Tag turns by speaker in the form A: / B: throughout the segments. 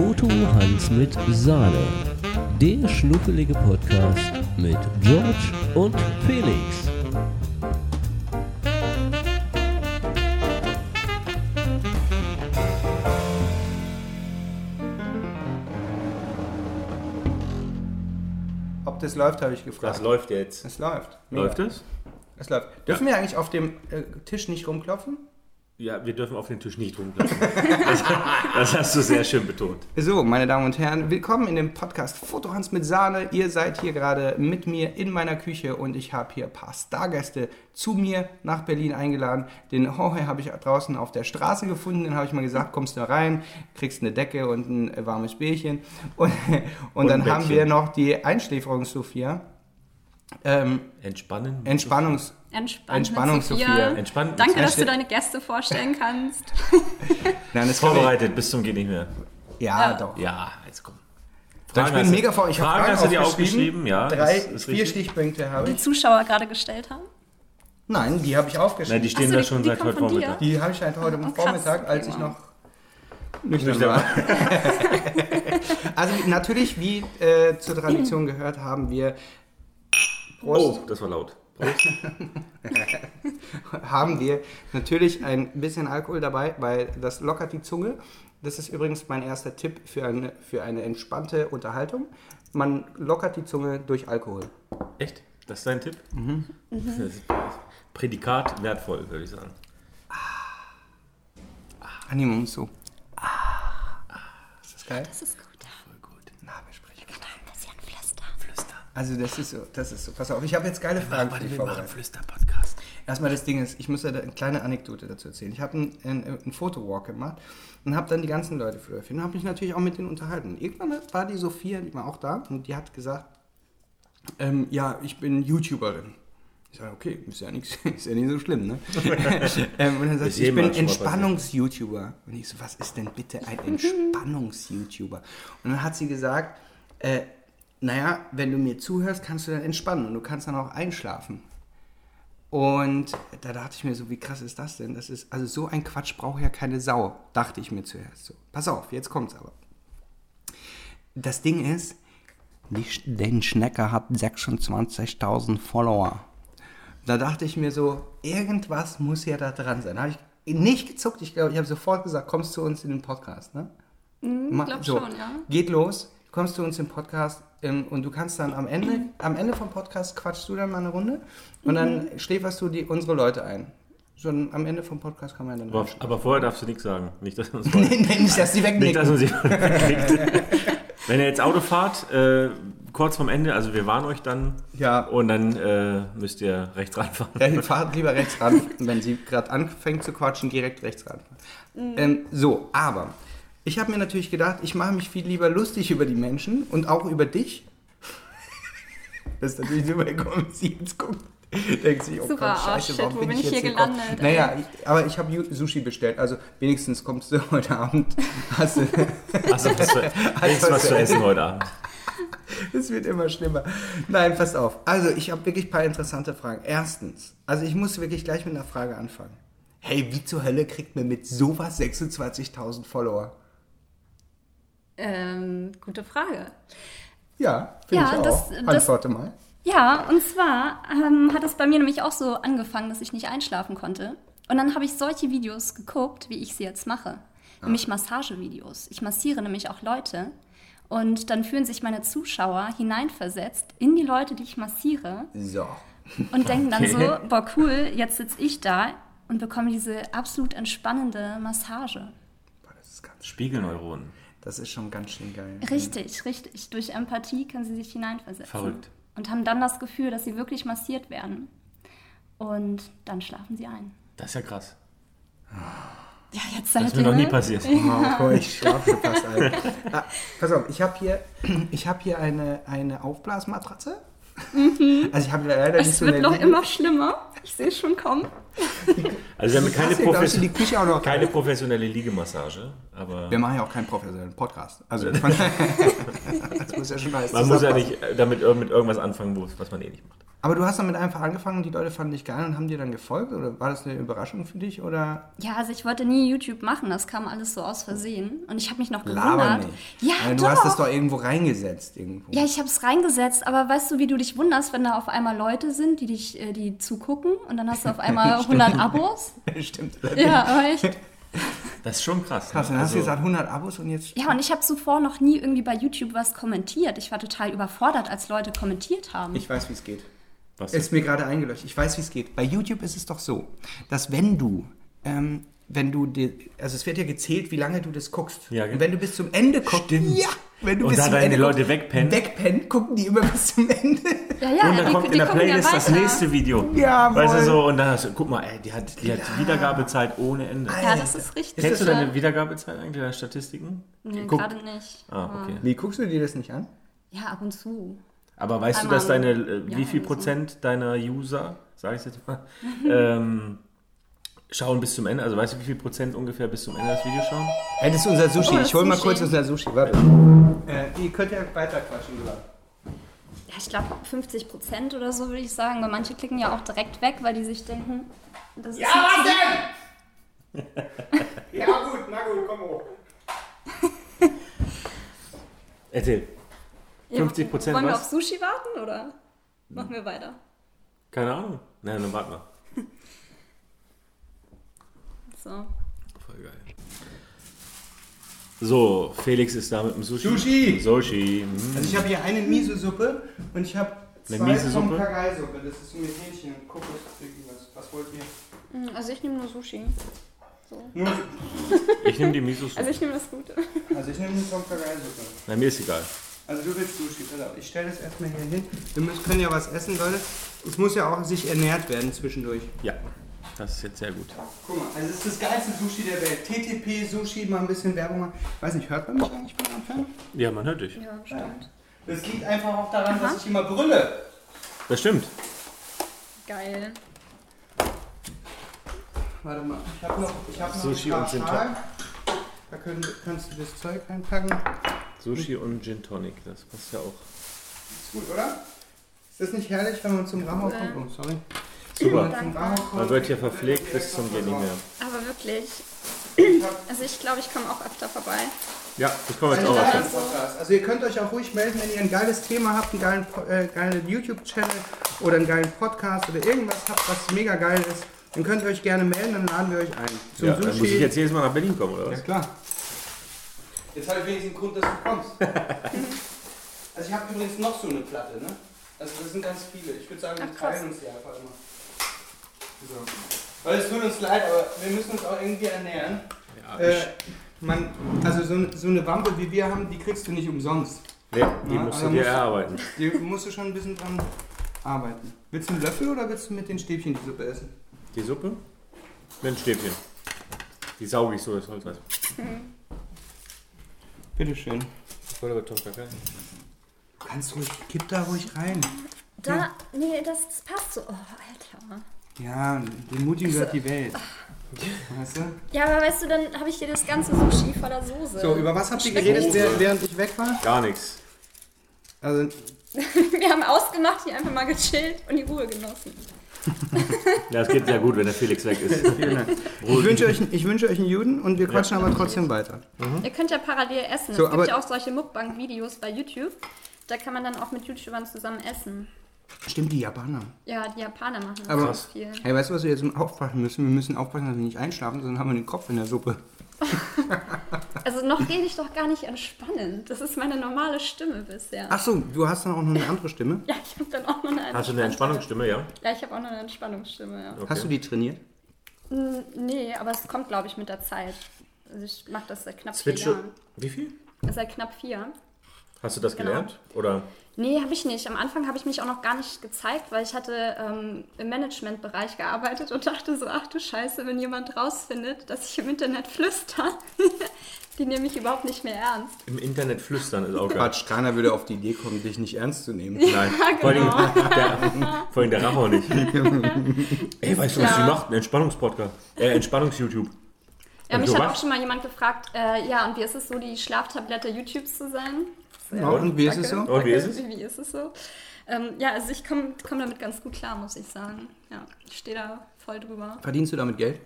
A: Foto Hans mit Sahne. Der schnuffelige Podcast mit George und Felix.
B: Ob das läuft, habe ich gefragt.
C: Das läuft jetzt.
B: Es läuft.
C: Läuft es?
B: Es läuft. Dürfen wir eigentlich auf dem äh, Tisch nicht rumklopfen?
C: Ja, wir dürfen auf den Tisch nicht rumklopfen. das, das hast du sehr schön betont.
B: So, meine Damen und Herren, willkommen in dem Podcast Fotohans mit Sahne. Ihr seid hier gerade mit mir in meiner Küche und ich habe hier ein paar Stargäste zu mir nach Berlin eingeladen. Den Jorge habe ich draußen auf der Straße gefunden. Den habe ich mal gesagt, kommst du rein, kriegst eine Decke und ein warmes Bierchen. Und, und, dann
C: ein
B: haben wir noch die Einschläferungs-Sophia. Ähm,
C: Entspannen.
B: Entspannungs...
D: Entspannt
B: Entspannung,
D: Sophia.
B: Sophia.
C: Entspannen.
D: Danke, dass du deine Gäste vorstellen kannst.
B: Nein, das
C: Vorbereitet bis zum geht nicht mehr.
B: Ja,
D: Ja.
B: doch.
C: Ja, jetzt komm.
B: Doch, ich bin
C: hast du-
B: mega vor. Ich habe
C: Fragen
B: Fragen
C: hast du dir
B: aufgeschrieben.
C: ja.
B: Drei,
C: ist, ist
B: vier
C: richtig.
B: Stichpunkte habe
D: Die
B: ich.
D: Zuschauer gerade gestellt haben.
B: Nein, die habe ich
C: Nein,
B: aufgeschrieben.
C: die stehen
D: so,
C: da
D: die-
C: schon
D: die
C: seit heute
D: dir?
C: Vormittag.
B: Die habe ich halt heute
D: Oh, krass.
B: Vormittag, als
D: Okay,
B: ich noch nüchtern
C: Nüchtern
B: war. Also natürlich, wie äh, zur Tradition gehört, haben wir Prost,
C: Oh, das war laut.
B: haben wir natürlich ein bisschen Alkohol dabei, weil das lockert die Zunge. Das ist übrigens mein erster Tipp für eine, für eine entspannte Unterhaltung. Man lockert die Zunge durch Alkohol.
C: Echt? Das ist dein Tipp?
B: Mhm.
C: Das ist Prädikat wertvoll, würde ich sagen.
B: Annehmen so. Ist das geil?
D: Das ist gut.
C: Voll gut.
B: Na, wir sprechen.
D: Ein bisschen flüstern.
C: Flüstern.
B: Also das ist so, das ist so. Pass auf, ich habe jetzt geile Fragen für dich vorbereitet.
C: Flüster-Podcast.
B: Erstmal das Ding ist, ich muss ja da eine kleine Anekdote dazu erzählen. Ich habe einen, einen, einen Fotowalk gemacht und habe dann die ganzen Leute fotografiert und habe mich natürlich auch mit denen unterhalten. Irgendwann war die Sophia, die war auch da und die hat gesagt, ähm, ja, ich bin YouTuberin. Ich sage, okay, ist ja, nix, ist ja nicht so schlimm, ne? ähm, und dann sagt sie, ich bin. Entspannungs-YouTuber. Und ich so, was ist denn bitte ein Entspannungs-YouTuber? Und dann hat sie gesagt, äh, naja, wenn du mir zuhörst, kannst du dann entspannen und du kannst dann auch einschlafen. Und da dachte ich mir so, wie krass ist das denn? Das ist, also so ein Quatsch braucht ja keine Sau, dachte ich mir zuerst so. Pass auf, jetzt kommt's aber. Das Ding ist, den Schnecker hat 26.000 Follower. Da dachte ich mir so, irgendwas muss ja da dran sein. Da habe ich nicht gezuckt, ich glaube, ich habe sofort gesagt, kommst zu uns in den Podcast, ne? Mach-
D: glaub schon, ja.
B: Geht los, kommst du uns im Podcast ähm, und du kannst dann am Ende, am Ende vom Podcast quatschst du dann mal eine Runde und dann
D: Mhm.
B: schläferst du die, unsere Leute ein. So am Ende vom Podcast kann man dann
C: Aber, aber vorher darfst du nichts sagen. Nicht, dass uns
B: Nee, nee, nicht, dass
C: Nicht,
B: wegnicken.
C: dass uns jemand wegklickt. Wenn ihr jetzt Auto fahrt, äh, kurz vorm Ende, also wir warnen euch dann.
B: Ja.
C: Und dann äh, müsst ihr rechts ranfahren.
B: Ja, fahrt lieber rechts ran. Wenn sie gerade anfängt zu quatschen, direkt rechts ran. Ähm, so, aber ich habe mir natürlich gedacht, ich mache mich viel lieber lustig über die Menschen und auch über dich. Das ist natürlich super gekommen, wenn sie jetzt guckt. Denkt sich, oh
D: Super,
B: Gott,
D: oh
B: scheiße,
D: shit,
B: warum
D: wo
B: bin ich
D: hier
B: gekommen?
D: gelandet,
B: Naja, ich, aber ich habe Sushi bestellt, also wenigstens kommst du heute Abend. Hast du,
C: Hast du was zu, wenigstens was zu essen heute Abend?
B: Es wird immer schlimmer. Nein, pass auf. Also, ich habe wirklich ein paar interessante Fragen. Erstens, also ich muss wirklich gleich mit einer Frage anfangen. Hey, wie zur Hölle kriegt man mit sowas 26.000 Follower?
D: Ähm, gute Frage.
B: Ja, finde
D: Ja,
B: ich auch.
D: das- das-
B: Antworte mal.
D: Ja, und zwar ähm, hat es bei mir nämlich auch so angefangen, dass ich nicht einschlafen konnte. Und dann habe ich solche Videos geguckt, wie ich sie jetzt mache. Nämlich Massagevideos. Ich massiere nämlich auch Leute. Und dann fühlen sich meine Zuschauer hineinversetzt in die Leute, die ich massiere.
B: So.
D: Und denken dann so, boah cool, jetzt sitze ich da und bekomme diese absolut entspannende Massage.
B: Boah, das, ist ganz,
C: Spiegelneuronen.
B: Das ist schon ganz schön geil.
D: Richtig, richtig. Durch Empathie können sie sich hineinversetzen.
C: Verrückt.
D: Und haben dann das Gefühl, dass sie wirklich massiert werden. Und dann schlafen sie ein.
C: Das ist ja krass.
D: Ja, jetzt
C: Das
D: seid
C: ist mir noch nie passiert.
B: Oh, Gott, ich schlafe fast ein. Ah, pass auf, ich habe hier, ich hab hier eine, eine Aufblasmatratze. Also ich habe leider nicht
D: Mhm. Es
B: so
D: wird
B: eine
D: noch immer schlimmer. Ich sehe es schon kommen.
C: Also wir haben keine, Profes
B: die Küche auch noch
C: keine professionelle Liegemassage, aber
B: Wir machen ja auch keinen professionellen Podcast. Also das muss ja schon alles
C: man muss ja nicht damit mit irgendwas anfangen, was man eh nicht macht.
B: Aber du hast damit einfach angefangen und die Leute fanden dich geil und haben dir dann gefolgt? Oder war das eine Überraschung für dich? Oder
D: Ja, also ich wollte nie YouTube machen, das kam alles so aus Versehen. Und ich habe mich noch gewundert.
B: nicht?
D: Ja,
B: Weil du
D: doch.
B: hast das doch irgendwo reingesetzt. Irgendwo.
D: Ja, ich habe es reingesetzt, aber weißt du, wie du dich wunderst, wenn da auf einmal Leute sind, die dich, äh, die zugucken und dann hast du auf einmal 100 Abos?
B: Stimmt.
D: Ja, aber echt.
C: Das ist schon krass.
B: Krass,
C: ne?
B: dann hast du
C: Also-
B: gesagt 100 Abos und jetzt...
D: Ja, und ich habe zuvor noch nie irgendwie bei YouTube was kommentiert. Ich war total überfordert, als Leute kommentiert haben.
B: Ich weiß, wie es geht.
C: Was
B: Ist mir gerade eingeleuchtet. Ich weiß, wie es geht. Bei YouTube ist es doch so, dass wenn du, ähm, wenn du, dir, also es wird ja gezählt, wie lange du das guckst.
C: Ja, genau.
B: Und wenn du bis zum Ende guckst,
C: Stimmt.
B: ja, wenn du
C: Und
B: bis
C: da deine
B: Ende
C: Leute wegpennen.
B: wegpennen, gucken die immer bis zum Ende.
D: ja, ja,
C: und dann
D: die,
C: kommt
D: die
C: in der
D: ja
C: Playlist das nächste Video.
B: Jawohl.
C: Weißt du so, und dann hast du, guck mal, ey, die hat, die hat Wiedergabezeit ohne Ende.
D: Ja, das ist richtig.
C: Kennst du
D: ja.
C: deine Wiedergabezeit eigentlich, deine Statistiken?
D: Nee,
C: Guck-
D: gerade nicht.
C: Ah, okay.
B: Wie guckst du dir das nicht an?
D: Ja, ab und zu.
C: Aber weißt du,
D: Einmal
C: dass deine, äh, wie viel
D: oder so.
C: Prozent deiner User, sag ich jetzt mal, ähm, schauen bis zum Ende? Also weißt du, wie viel Prozent ungefähr bis zum Ende das Video schauen?
B: Hey, das ist unser Sushi.
D: Oh,
B: ich hol mal kurz unser Sushi. Warte. Äh, ihr könnt ja weiter quatschen, oder?
D: Ja, ich glaube 50 Prozent oder so würde ich sagen, weil manche klicken ja auch direkt weg, weil die sich denken, das ist
B: Ja, was denn? ja, gut, na gut, komm hoch.
C: Erzähl.
D: Ja,
C: 50%
D: Wollen wir
C: was?
D: auf Sushi warten oder machen wir weiter?
C: Keine Ahnung. Nein, dann warte mal.
D: So.
C: So, Felix ist da mit dem Sushi.
B: Sushi!
C: Sushi. mm.
B: Also ich habe hier eine Miso-Suppe und ich habe
C: Eine
B: zwei
C: Miso-Suppe?
B: Tom Kagai-Suppe. Das ist mit Hähnchen und Kokos. irgendwas. Was wollt ihr?
D: Also ich nehme nur Sushi.
B: Nur,
C: Ich nehme die Miso-Suppe.
D: Also ich nehme das Gute.
B: also ich nehme eine Tom Kagai-Suppe.
C: Na, mir ist egal.
B: Also du willst Sushi, pass auf. Ich stelle das erstmal hier hin. Wir müssen, können ja was essen, Leute. Es muss ja auch sich ernährt werden zwischendurch.
C: Ja, das ist jetzt sehr gut.
B: Guck mal, also es ist das geilste Sushi der Welt. TTP Sushi, mal ein bisschen Werbung machen. Weiß nicht, hört man mich eigentlich von Anfang?
C: Ja, man hört dich.
D: Ja, stimmt.
B: Das liegt einfach auch daran, dass ich immer brülle.
C: Das stimmt.
D: Geil.
B: Warte mal, ich habe noch, ich hab noch
C: Sushi und Gin
B: Schalen. Da können, kannst du das Zeug reinpacken.
C: Sushi und Gin Tonic, das passt ja auch.
B: Ist gut, oder? Ist das nicht herrlich, wenn man zum Ramo kommt? Oh, sorry.
C: Super.
B: Wenn man
C: wird hier verpflegt bis zum nicht mehr.
D: Aber wirklich. Also ich glaube, ich komme auch öfter vorbei.
C: Ja, ich komme jetzt auch.
B: Podcast. Also ihr könnt euch auch ruhig melden, wenn ihr ein geiles Thema habt, einen geilen, äh, geilen YouTube-Channel oder einen geilen Podcast oder irgendwas habt, was mega geil ist. Dann könnt ihr euch gerne melden, dann laden wir euch ein. Zum
C: Ja, dann muss ich jetzt jedes Mal nach Berlin kommen, oder
B: Ja
C: was?
B: klar. Jetzt habe ich wenigstens einen Grund, dass du kommst. also ich habe übrigens noch so eine Platte, ne? Also das sind ganz viele. Ich würde sagen, wir teilen uns die einfach immer. So. Weil es tut uns leid, aber wir müssen uns auch irgendwie ernähren.
C: Ja,
B: Äh,
C: ich,
B: man, also so, eine- so eine Wampe wie wir haben, die kriegst du nicht umsonst.
C: nee, die
B: Ja,
C: musst
B: also
C: du dir
B: musst-
C: erarbeiten.
B: Die musst du schon ein bisschen dran arbeiten. Willst du einen Löffel oder willst du mit den Stäbchen die Suppe essen?
C: Die Suppe mit ein Stäbchen. Die sauge ich so, das Holz.
B: Bitteschön.
C: Voll aber Tom Kakai.
B: Du kannst ruhig, kipp da ruhig rein.
D: Da, nee, das, das passt so. Oh, Alter.
B: Ja, den Mutigen gehört die Welt. Weißt du?
D: Ja, aber weißt du, dann habe ich hier das ganze Sushi voller Soße.
B: So, über was habt ihr geredet,
C: Soße.
B: während ich weg war?
C: Gar nichts.
B: Also,
D: Wir haben ausgemacht, hier einfach mal gechillt und die Ruhe genossen.
C: Ja, es geht sehr gut, wenn der Felix weg ist.
B: vielen Dank. Ich wünsche euch, ich wünsche euch einen Juden und wir quatschen aber trotzdem weiter.
D: Ihr könnt ja parallel essen.
B: So,
D: es
B: aber-
D: gibt ja auch solche Mukbang-Videos bei YouTube. Da kann man dann auch mit YouTubern zusammen essen.
B: Stimmt, die Japaner.
D: Ja, die Japaner machen das
B: Aber-
D: ganz viel.
B: Hey, weißt du, was wir jetzt aufpassen müssen? Wir müssen aufpassen, dass wir nicht einschlafen, sonst haben wir den Kopf in der Suppe.
D: Also noch rede ich doch gar nicht entspannend. Das ist meine normale Stimme bisher.
B: Ach so, du hast dann auch noch eine andere Stimme.
D: Ja, ich habe dann auch noch eine
C: Hast du eine Entspannungsstimme, ja?
D: Ja, ich habe auch noch eine Entspannungsstimme, ja.
C: Okay.
B: Hast du die trainiert?
D: Mm, Nee, aber es kommt, glaube ich, mit der Zeit. Also ich mache das seit knapp
C: Switch.
D: vier Jahren.
C: Wie viel?
D: Seit knapp vier.
C: Hast du das
D: Genau.
C: gelernt? Oder?
D: Nee, habe ich nicht. Am Anfang habe ich mich auch noch gar nicht gezeigt, weil ich hatte ähm, im Managementbereich gearbeitet und dachte so, ach du Scheiße, wenn jemand rausfindet, dass ich im Internet flüster, die nehme ich überhaupt nicht mehr ernst.
C: Im Internet flüstern ist auch.
B: Quatsch, keiner würde auf die Idee kommen, dich nicht ernst zu nehmen.
C: Nein, vor, allem
D: genau.
C: der, vor allem der Racher nicht. Ey, weißt du, was die macht? Ein Entspannungspodcast. Äh, Entspannungs-YouTube.
D: Ja,
C: Und
D: mich hat
C: was?
D: auch schon mal jemand gefragt, äh, ja, und wie ist es so, die Schlaftablette YouTubes zu sein?
B: Ja, und wie ist es
D: Danke.
B: so?
C: Und wie ist es?
D: Wie ist es so? Ähm, ja, also ich komme komm damit ganz gut klar, muss ich sagen. Ja, ich stehe da voll drüber.
B: Verdienst du damit Geld?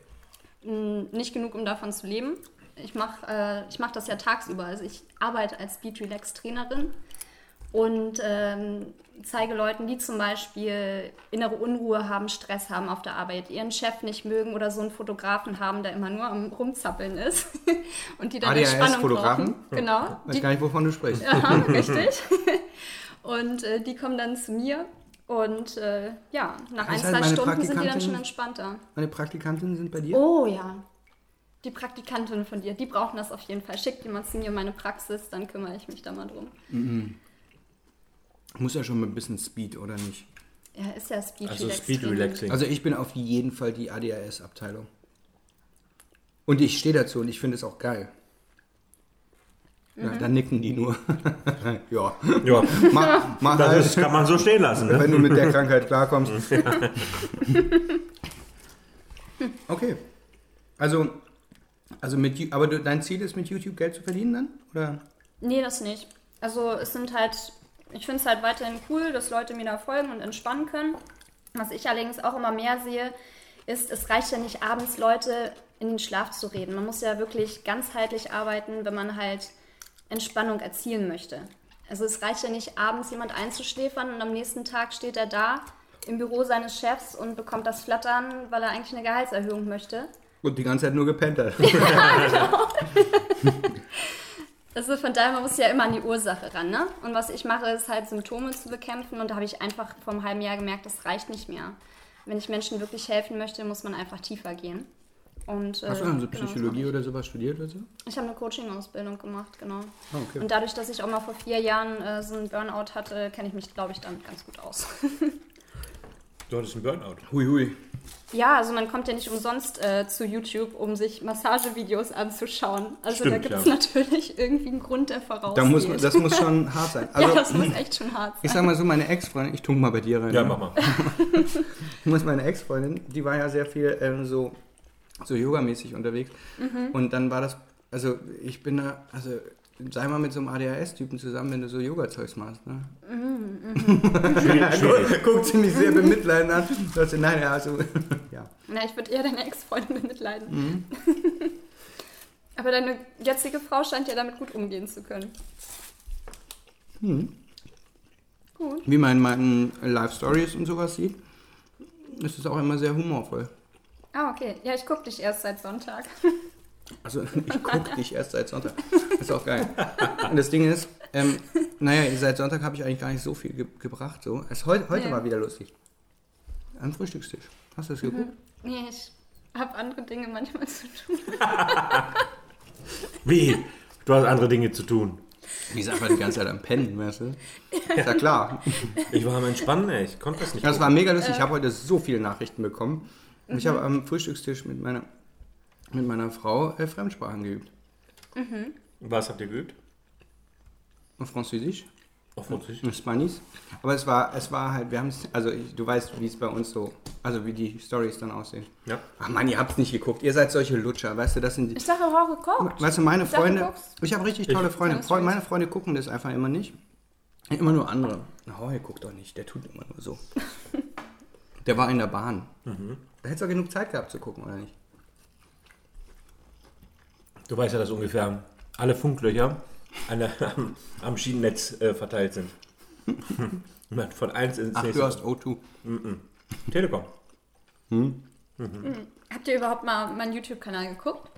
D: Mm, Nicht genug, um davon zu leben. Ich mache äh, ich mach das ja tagsüber. Also ich arbeite als Beat Relax Trainerin und ähm, zeige Leuten, die zum Beispiel innere Unruhe haben, Stress haben auf der Arbeit, ihren Chef nicht mögen oder so einen Fotografen haben, der immer nur am Rumzappeln ist und die dann
B: ADHS
D: Entspannung
B: Fotografen?
D: brauchen. Genau.
B: Weiß
D: Die,
B: gar nicht, wovon du sprichst.
D: Aha, richtig. Und äh, die kommen dann zu mir und äh, ja, nach ein,
B: Das heißt,
D: zwei Stunden sind die dann schon entspannter.
B: Meine Praktikantinnen sind bei dir?
D: Oh ja. Die Praktikantin von dir, die brauchen das auf jeden Fall. Schickt jemand zu mir in meine Praxis, dann kümmere ich mich da mal drum.
B: Muss ja schon mit ein bisschen Speed, oder nicht?
D: Ja, ist ja Speed
C: Also
D: Relax
C: Speed
D: Training.
C: Relaxing.
B: Also ich bin auf jeden Fall die ADHS-Abteilung. Und ich stehe dazu und ich finde es auch geil. Ja,
D: Mhm.
B: dann nicken die nur. ja,
C: ja,
B: mach, mach
C: das
B: halt,
C: ist, kann man so stehen lassen. Ne?
B: wenn du mit der Krankheit klarkommst. okay. Also, also mit, aber dein Ziel ist mit YouTube Geld zu verdienen dann? Oder?
D: Nee, das nicht. Also es sind halt, ich finde es halt weiterhin cool, dass Leute mir da folgen und entspannen können. Was ich allerdings auch immer mehr sehe, ist, es reicht ja nicht abends Leute in den Schlaf zu reden. Man muss ja wirklich ganzheitlich arbeiten, wenn man halt Entspannung erzielen möchte. Also es reicht ja nicht abends jemand einzuschläfern und am nächsten Tag steht er da im Büro seines Chefs und bekommt das Flattern, weil er eigentlich eine Gehaltserhöhung möchte.
B: Und die ganze Zeit nur gepennt hat.
D: Also von daher, man muss ja immer an die Ursache ran, ne? Und was ich mache, ist halt Symptome zu bekämpfen und da habe ich einfach vor einem halben Jahr gemerkt, das reicht nicht mehr. Wenn ich Menschen wirklich helfen möchte, muss man einfach tiefer gehen. Und, äh,
B: Hast du dann so
D: genau,
B: Psychologie
D: mache
B: oder sowas studiert oder so?
D: ich. Ich habe eine Coaching-Ausbildung gemacht, genau.
B: Ah, okay.
D: Und dadurch, dass ich auch mal vor vier Jahren äh, so einen Burnout hatte, kenne ich mich, glaube ich, damit ganz gut aus.
C: Du hattest einen Burnout.
B: Hui, hui.
D: Ja, also man kommt ja nicht umsonst äh, zu YouTube, um sich Massagevideos anzuschauen. Also da
C: Stimmt,
D: gibt es
C: ja.
D: natürlich irgendwie einen Grund, der vorausgeht.
B: Da muss, das muss schon hart sein. Also,
D: ja, das muss echt schon hart sein.
B: ich sag mal so, meine Ex-Freundin, ich tunk mal bei dir rein.
C: Ja,
B: ne?
C: mach mal.
B: Ich muss meine Ex-Freundin, die war ja sehr viel ähm, so, so yogamäßig unterwegs.
D: Mhm.
B: Und dann war das, also ich bin da, also sei mal mit so einem ADHS-Typen zusammen, wenn du so Yoga-Zeugs machst. Ne?
C: Schwierig, schwierig.
B: Guckt sie mich sehr bemitleidend an. Sagt sie, nein, ja, also, ja.
D: Na, ich würde eher deine Ex-Freundin bemitleiden.
B: Mhm.
D: Aber deine jetzige Frau scheint ja damit gut umgehen zu können. Gut.
B: Wie man in meinen Live-Stories und sowas sieht, ist es auch immer sehr humorvoll.
D: Ah, okay. Ja, ich gucke dich erst seit Sonntag.
B: Also ich gucke dich erst seit Sonntag. Ist auch geil. Und das Ding ist, ähm, naja, seit Sonntag habe ich eigentlich gar nicht so viel ge gebracht. So. Es, heute heute
D: Nee.
B: war wieder lustig. Am Frühstückstisch. Hast du das geguckt?
D: Nee, ich habe andere Dinge manchmal zu tun.
C: Wie? Du hast andere Dinge zu tun.
B: Die ist einfach die ganze Zeit am Pennen, weißt du? Ist ja klar.
C: Ich war am Entspannen, ey. Ich konnte das nicht.
B: Das war mega lustig. Ich habe heute so viele Nachrichten bekommen. Und ich habe am Frühstückstisch mit meiner, mit meiner Frau äh, Fremdsprachen geübt.
C: Was habt ihr geübt?
B: Französisch.
C: Auf Französisch.
B: Spanisch. Aber es war, es war halt, wir haben es, also ich, du weißt, wie es bei uns so, also wie die Stories dann aussehen.
C: Ja.
B: Ach Mann, ihr habt's nicht geguckt. Ihr seid solche Lutscher, weißt du, das sind die.
D: Ich dachte, auch geguckt.
B: Weißt du, meine
D: Ich
B: Freunde, ich habe richtig tolle Freunde.
D: Keine
B: Freunde.
D: Stories.
B: Meine Freunde gucken das einfach immer nicht. Immer nur andere. Oh, er guckt doch nicht, der tut immer nur so. Der war in der Bahn. Da hättest du genug Zeit gehabt zu gucken, oder nicht?
C: Du weißt ja, dass ungefähr alle Funklöcher an der, am, am Schienennetz äh, verteilt sind. Von eins ins
B: Ach,
C: nächste.
B: du hast O2.
C: Telekom.
D: Habt ihr überhaupt mal meinen YouTube-Kanal geguckt?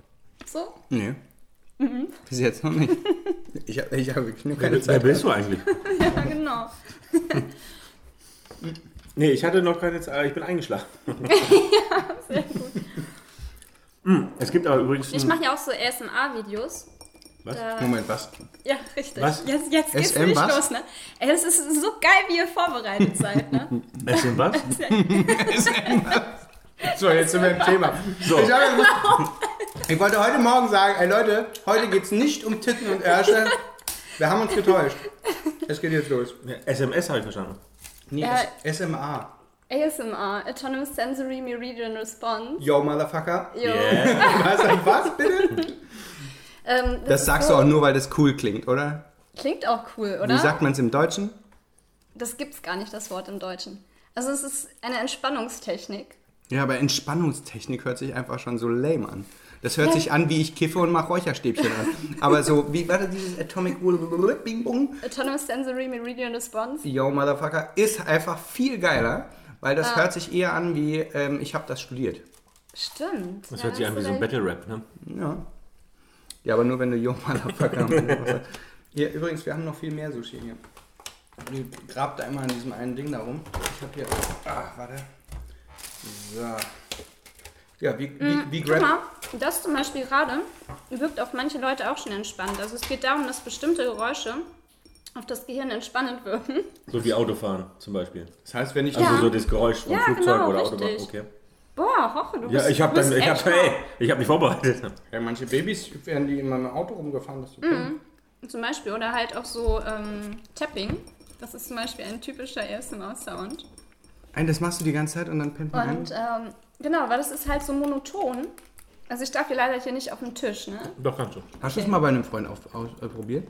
D: So?
B: Nee.
D: Mhm.
B: Bis jetzt noch nicht. Ich habe ich hab wirklich nur keine
C: Wer, wer
B: Zeit.
C: bist du eigentlich?
D: Ja, genau.
C: Nee, ich hatte noch keine Zeit, ich bin eingeschlafen.
D: Sehr gut.
C: Hm, Es gibt aber übrigens.
D: Ich mache ja auch so ASMR-Videos.
C: Was?
D: Da-
B: Moment, was?
D: Ja, richtig.
C: Was?
D: Jetzt, jetzt geht's
B: SM
D: nämlich
B: was?
D: los, ne? Ey, es ist so geil, wie ihr vorbereitet seid, ne?
C: Es sind was?
B: So, jetzt sind wir im Thema.
C: So.
B: Ich, hab ja gesagt, ich wollte heute Morgen sagen, ey Leute, heute geht es nicht um Titten und Ärsche. Wir haben uns getäuscht. Es geht jetzt los.
C: SMS habe ich verstanden.
B: Nee,
D: Ja.
B: S SMA.
D: ASMR, Autonomous Sensory Meridian Response.
B: Yo, Motherfucker.
D: Jo.
C: Yeah.
B: Was, was bitte?
D: Ähm,
B: Das
D: ist
B: sagst
D: so,
B: du auch nur, weil das cool klingt, oder?
D: Klingt auch cool, oder?
B: Wie sagt man es im Deutschen?
D: Das gibt's gar nicht, das Wort im Deutschen. Also es ist eine Entspannungstechnik.
B: Ja, aber Entspannungstechnik hört sich einfach schon so lame an. Das hört sich an, wie ich kiffe und mache Räucherstäbchen an. Aber so, wie war das dieses Atomic Bing Bong?
D: Autonomous Sensory Meridian Response.
B: Yo, Motherfucker, ist einfach viel geiler, weil das hört sich eher an wie, ähm, ich habe das studiert.
D: Stimmt.
C: Das
D: Ja,
C: hört sich an wie
D: du
C: so ein. Battle-Rap, ne?
B: Ja. Ja, aber nur wenn du Yo, Motherfucker hast. Hier, übrigens, wir haben noch viel mehr Sushi hier. Die grabt da immer in diesem einen Ding da rum. Ich hab hier. Ah, warte. So. Ja, wie, wie, wie
D: Guck
B: grab.
D: mal, das zum Beispiel gerade wirkt auf manche Leute auch schon entspannt. Also es geht darum, dass bestimmte Geräusche auf das Gehirn entspannend wirken.
C: So wie Autofahren zum Beispiel.
B: Das heißt, wenn ich.
C: Also
D: Ja.
C: so das Geräusch vom
D: Ja,
C: Flugzeug
D: genau,
C: oder
D: richtig.
C: Autobahn. Okay.
D: Boah, Hoche, du bist
C: Ja, ich habe dann, ich
D: schlau.
C: hey, ich habe mich vorbereitet.
B: Ja, manche Babys werden die immer mit dem Auto rumgefahren. Das
D: Mhm. Zum Beispiel, oder halt auch so ähm, Tapping. Das ist zum Beispiel ein typischer ASMR-Sound.
B: Ein, das machst du die ganze Zeit und dann pennt man.
D: Und ähm, genau, weil das ist halt so monoton. Also ich darf hier leider hier nicht auf dem Tisch, ne?
C: Doch, kannst du.
B: Hast du es mal bei einem Freund auf, aus, äh, probiert?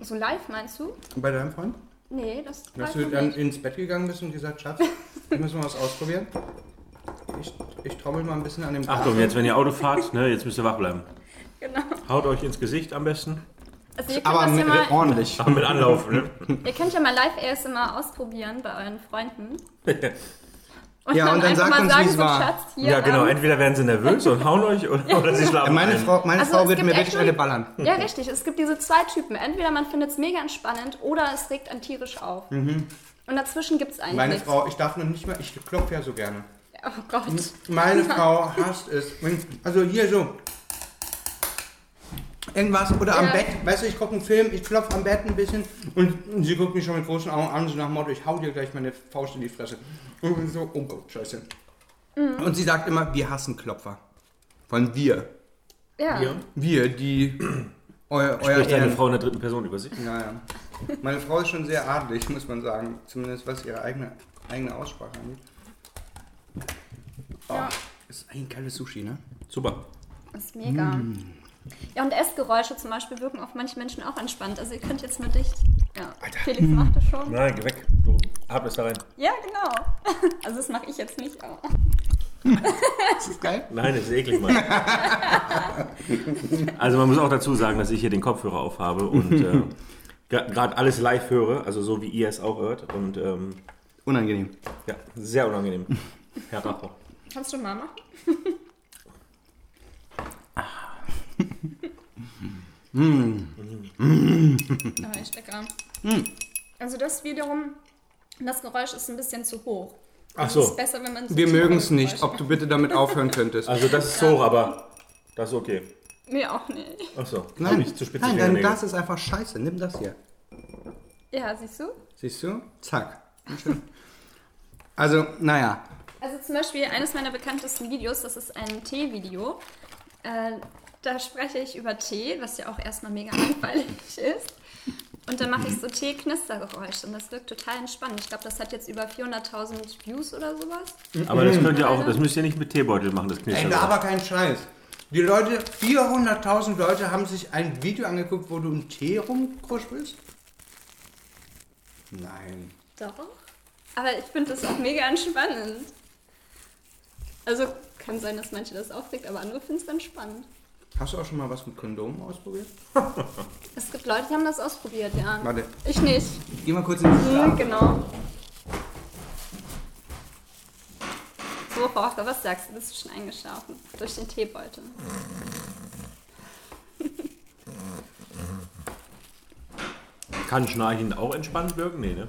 D: So live meinst du?
B: Bei deinem Freund?
D: Nee, das
B: Dass du dann
D: nicht.
B: ins Bett gegangen bist und gesagt, Schatz, wir müssen mal was ausprobieren. Ich, ich trommel mal ein bisschen an dem
C: Achtung, jetzt wenn ihr Auto fahrt, ne, jetzt müsst ihr wach bleiben.
D: Genau.
C: Haut euch ins Gesicht am besten.
D: Also ihr könnt,
B: Aber
D: das ja
B: mit,
D: mal,
B: ordentlich.
C: Aber mit Anlauf, ne?
D: ihr könnt ja mal live ASMR ausprobieren bei euren Freunden. Und
B: Ja, und dann
D: einfach
B: sagt uns,
D: sagen,
B: wie's
D: so,
B: war.
D: Hier,
C: Ja, genau.
D: ähm,
C: Entweder werden sie nervös und hauen euch oder, oder sie schlafen
B: Meine
C: ein.
B: Frau, meine
D: Also,
B: Frau
D: es
B: wird mir wirklich eine ballern.
D: Ja, richtig. Es gibt diese zwei Typen. Entweder man findet es mega entspannend oder es regt einen tierisch auf. Und dazwischen gibt es eigentlich
B: Mhm. Meine
D: nichts.
B: Frau, ich darf noch nicht mal, ich klopfe ja so gerne.
D: Oh Gott.
B: Meine Frau hasst es. Also hier so. Irgendwas oder am
D: Ja.
B: Bett. Weißt du, ich gucke einen Film, ich klopfe am Bett ein bisschen und sie guckt mich schon mit großen Augen an, so nach dem Motto, ich hau dir gleich meine Faust in die Fresse. Und so, oh Gott, scheiße.
D: Mhm.
B: Und sie sagt immer, wir hassen Klopfer. Von wir.
D: Ja.
C: Hier
B: Wir, die euer, euer
C: spricht deine Frau in der dritten Person über sich.
B: Ja, ja. Meine Frau ist schon sehr adelig, muss man sagen. Zumindest was ihre eigene, eigene Aussprache angeht. Oh,
D: Ja.
B: Ist ein geiles Sushi, ne?
C: Super.
D: Das ist mega.
B: Mm.
D: Ja, und Essgeräusche zum Beispiel wirken auf manche Menschen auch entspannt. Also ihr könnt jetzt nur dicht. Ja,
B: Alter.
D: Felix macht das schon.
C: Nein, geh weg. Du atmest da rein.
D: Ja, genau. Also das mache ich jetzt nicht. Aber.
B: Das ist geil.
C: Nein, das ist eklig, Mann. also man muss auch dazu sagen, dass ich hier den Kopfhörer aufhabe und äh, gerade alles live höre, also so wie ihr es auch hört. Und ähm,
B: Unangenehm.
C: ja, sehr unangenehm. Herr Racher.
D: Kannst du mal machen? Aber echt lecker. Also das wiederum, das Geräusch ist ein bisschen zu hoch.
C: Ach
D: Also Es
C: so.
D: ist besser, wenn man so
B: Wir mögen es nicht, ob du bitte damit aufhören könntest.
C: Also das ist so, aber das ist okay.
D: Mir auch nicht.
C: Ach so.
B: Nein,
C: ich zu spitze
B: nein dein. Glas ist einfach scheiße. Nimm das hier.
D: Ja, siehst du?
B: Siehst du? Zack. Schön. Also, naja.
D: Also zum Beispiel eines meiner bekanntesten Videos, das ist ein Tee-Video. Äh, da spreche ich über Tee, was ja auch erstmal mega langweilig ist. Und dann mache ich so Tee-Knistergeräusche und das wirkt total entspannend. Ich glaube, das hat jetzt über 400.000 Views oder sowas.
C: Aber das könnt ihr auch, das müsst ihr nicht mit Teebeutel machen, das
B: Ey,
C: Knistern.
B: aber kein Scheiß. Die Leute, 400.000 Leute haben sich ein Video angeguckt, wo du einen Tee rumkruspelst? Nein.
D: Doch. Aber ich finde das auch mega entspannend. Also kann sein, dass manche das aufregt, aber andere finden es dann spannend.
B: Hast du auch schon mal was mit Kondomen ausprobiert?
D: Es gibt Leute, die haben das ausprobiert, ja.
B: Warte,
D: Ich nicht.
B: geh mal kurz in die
D: Mhm, genau. So, Frau Hocker, was sagst du? Bist du schon eingeschlafen? Durch den Teebeutel.
C: Kann Schnarchen auch entspannt wirken? Nee, ne?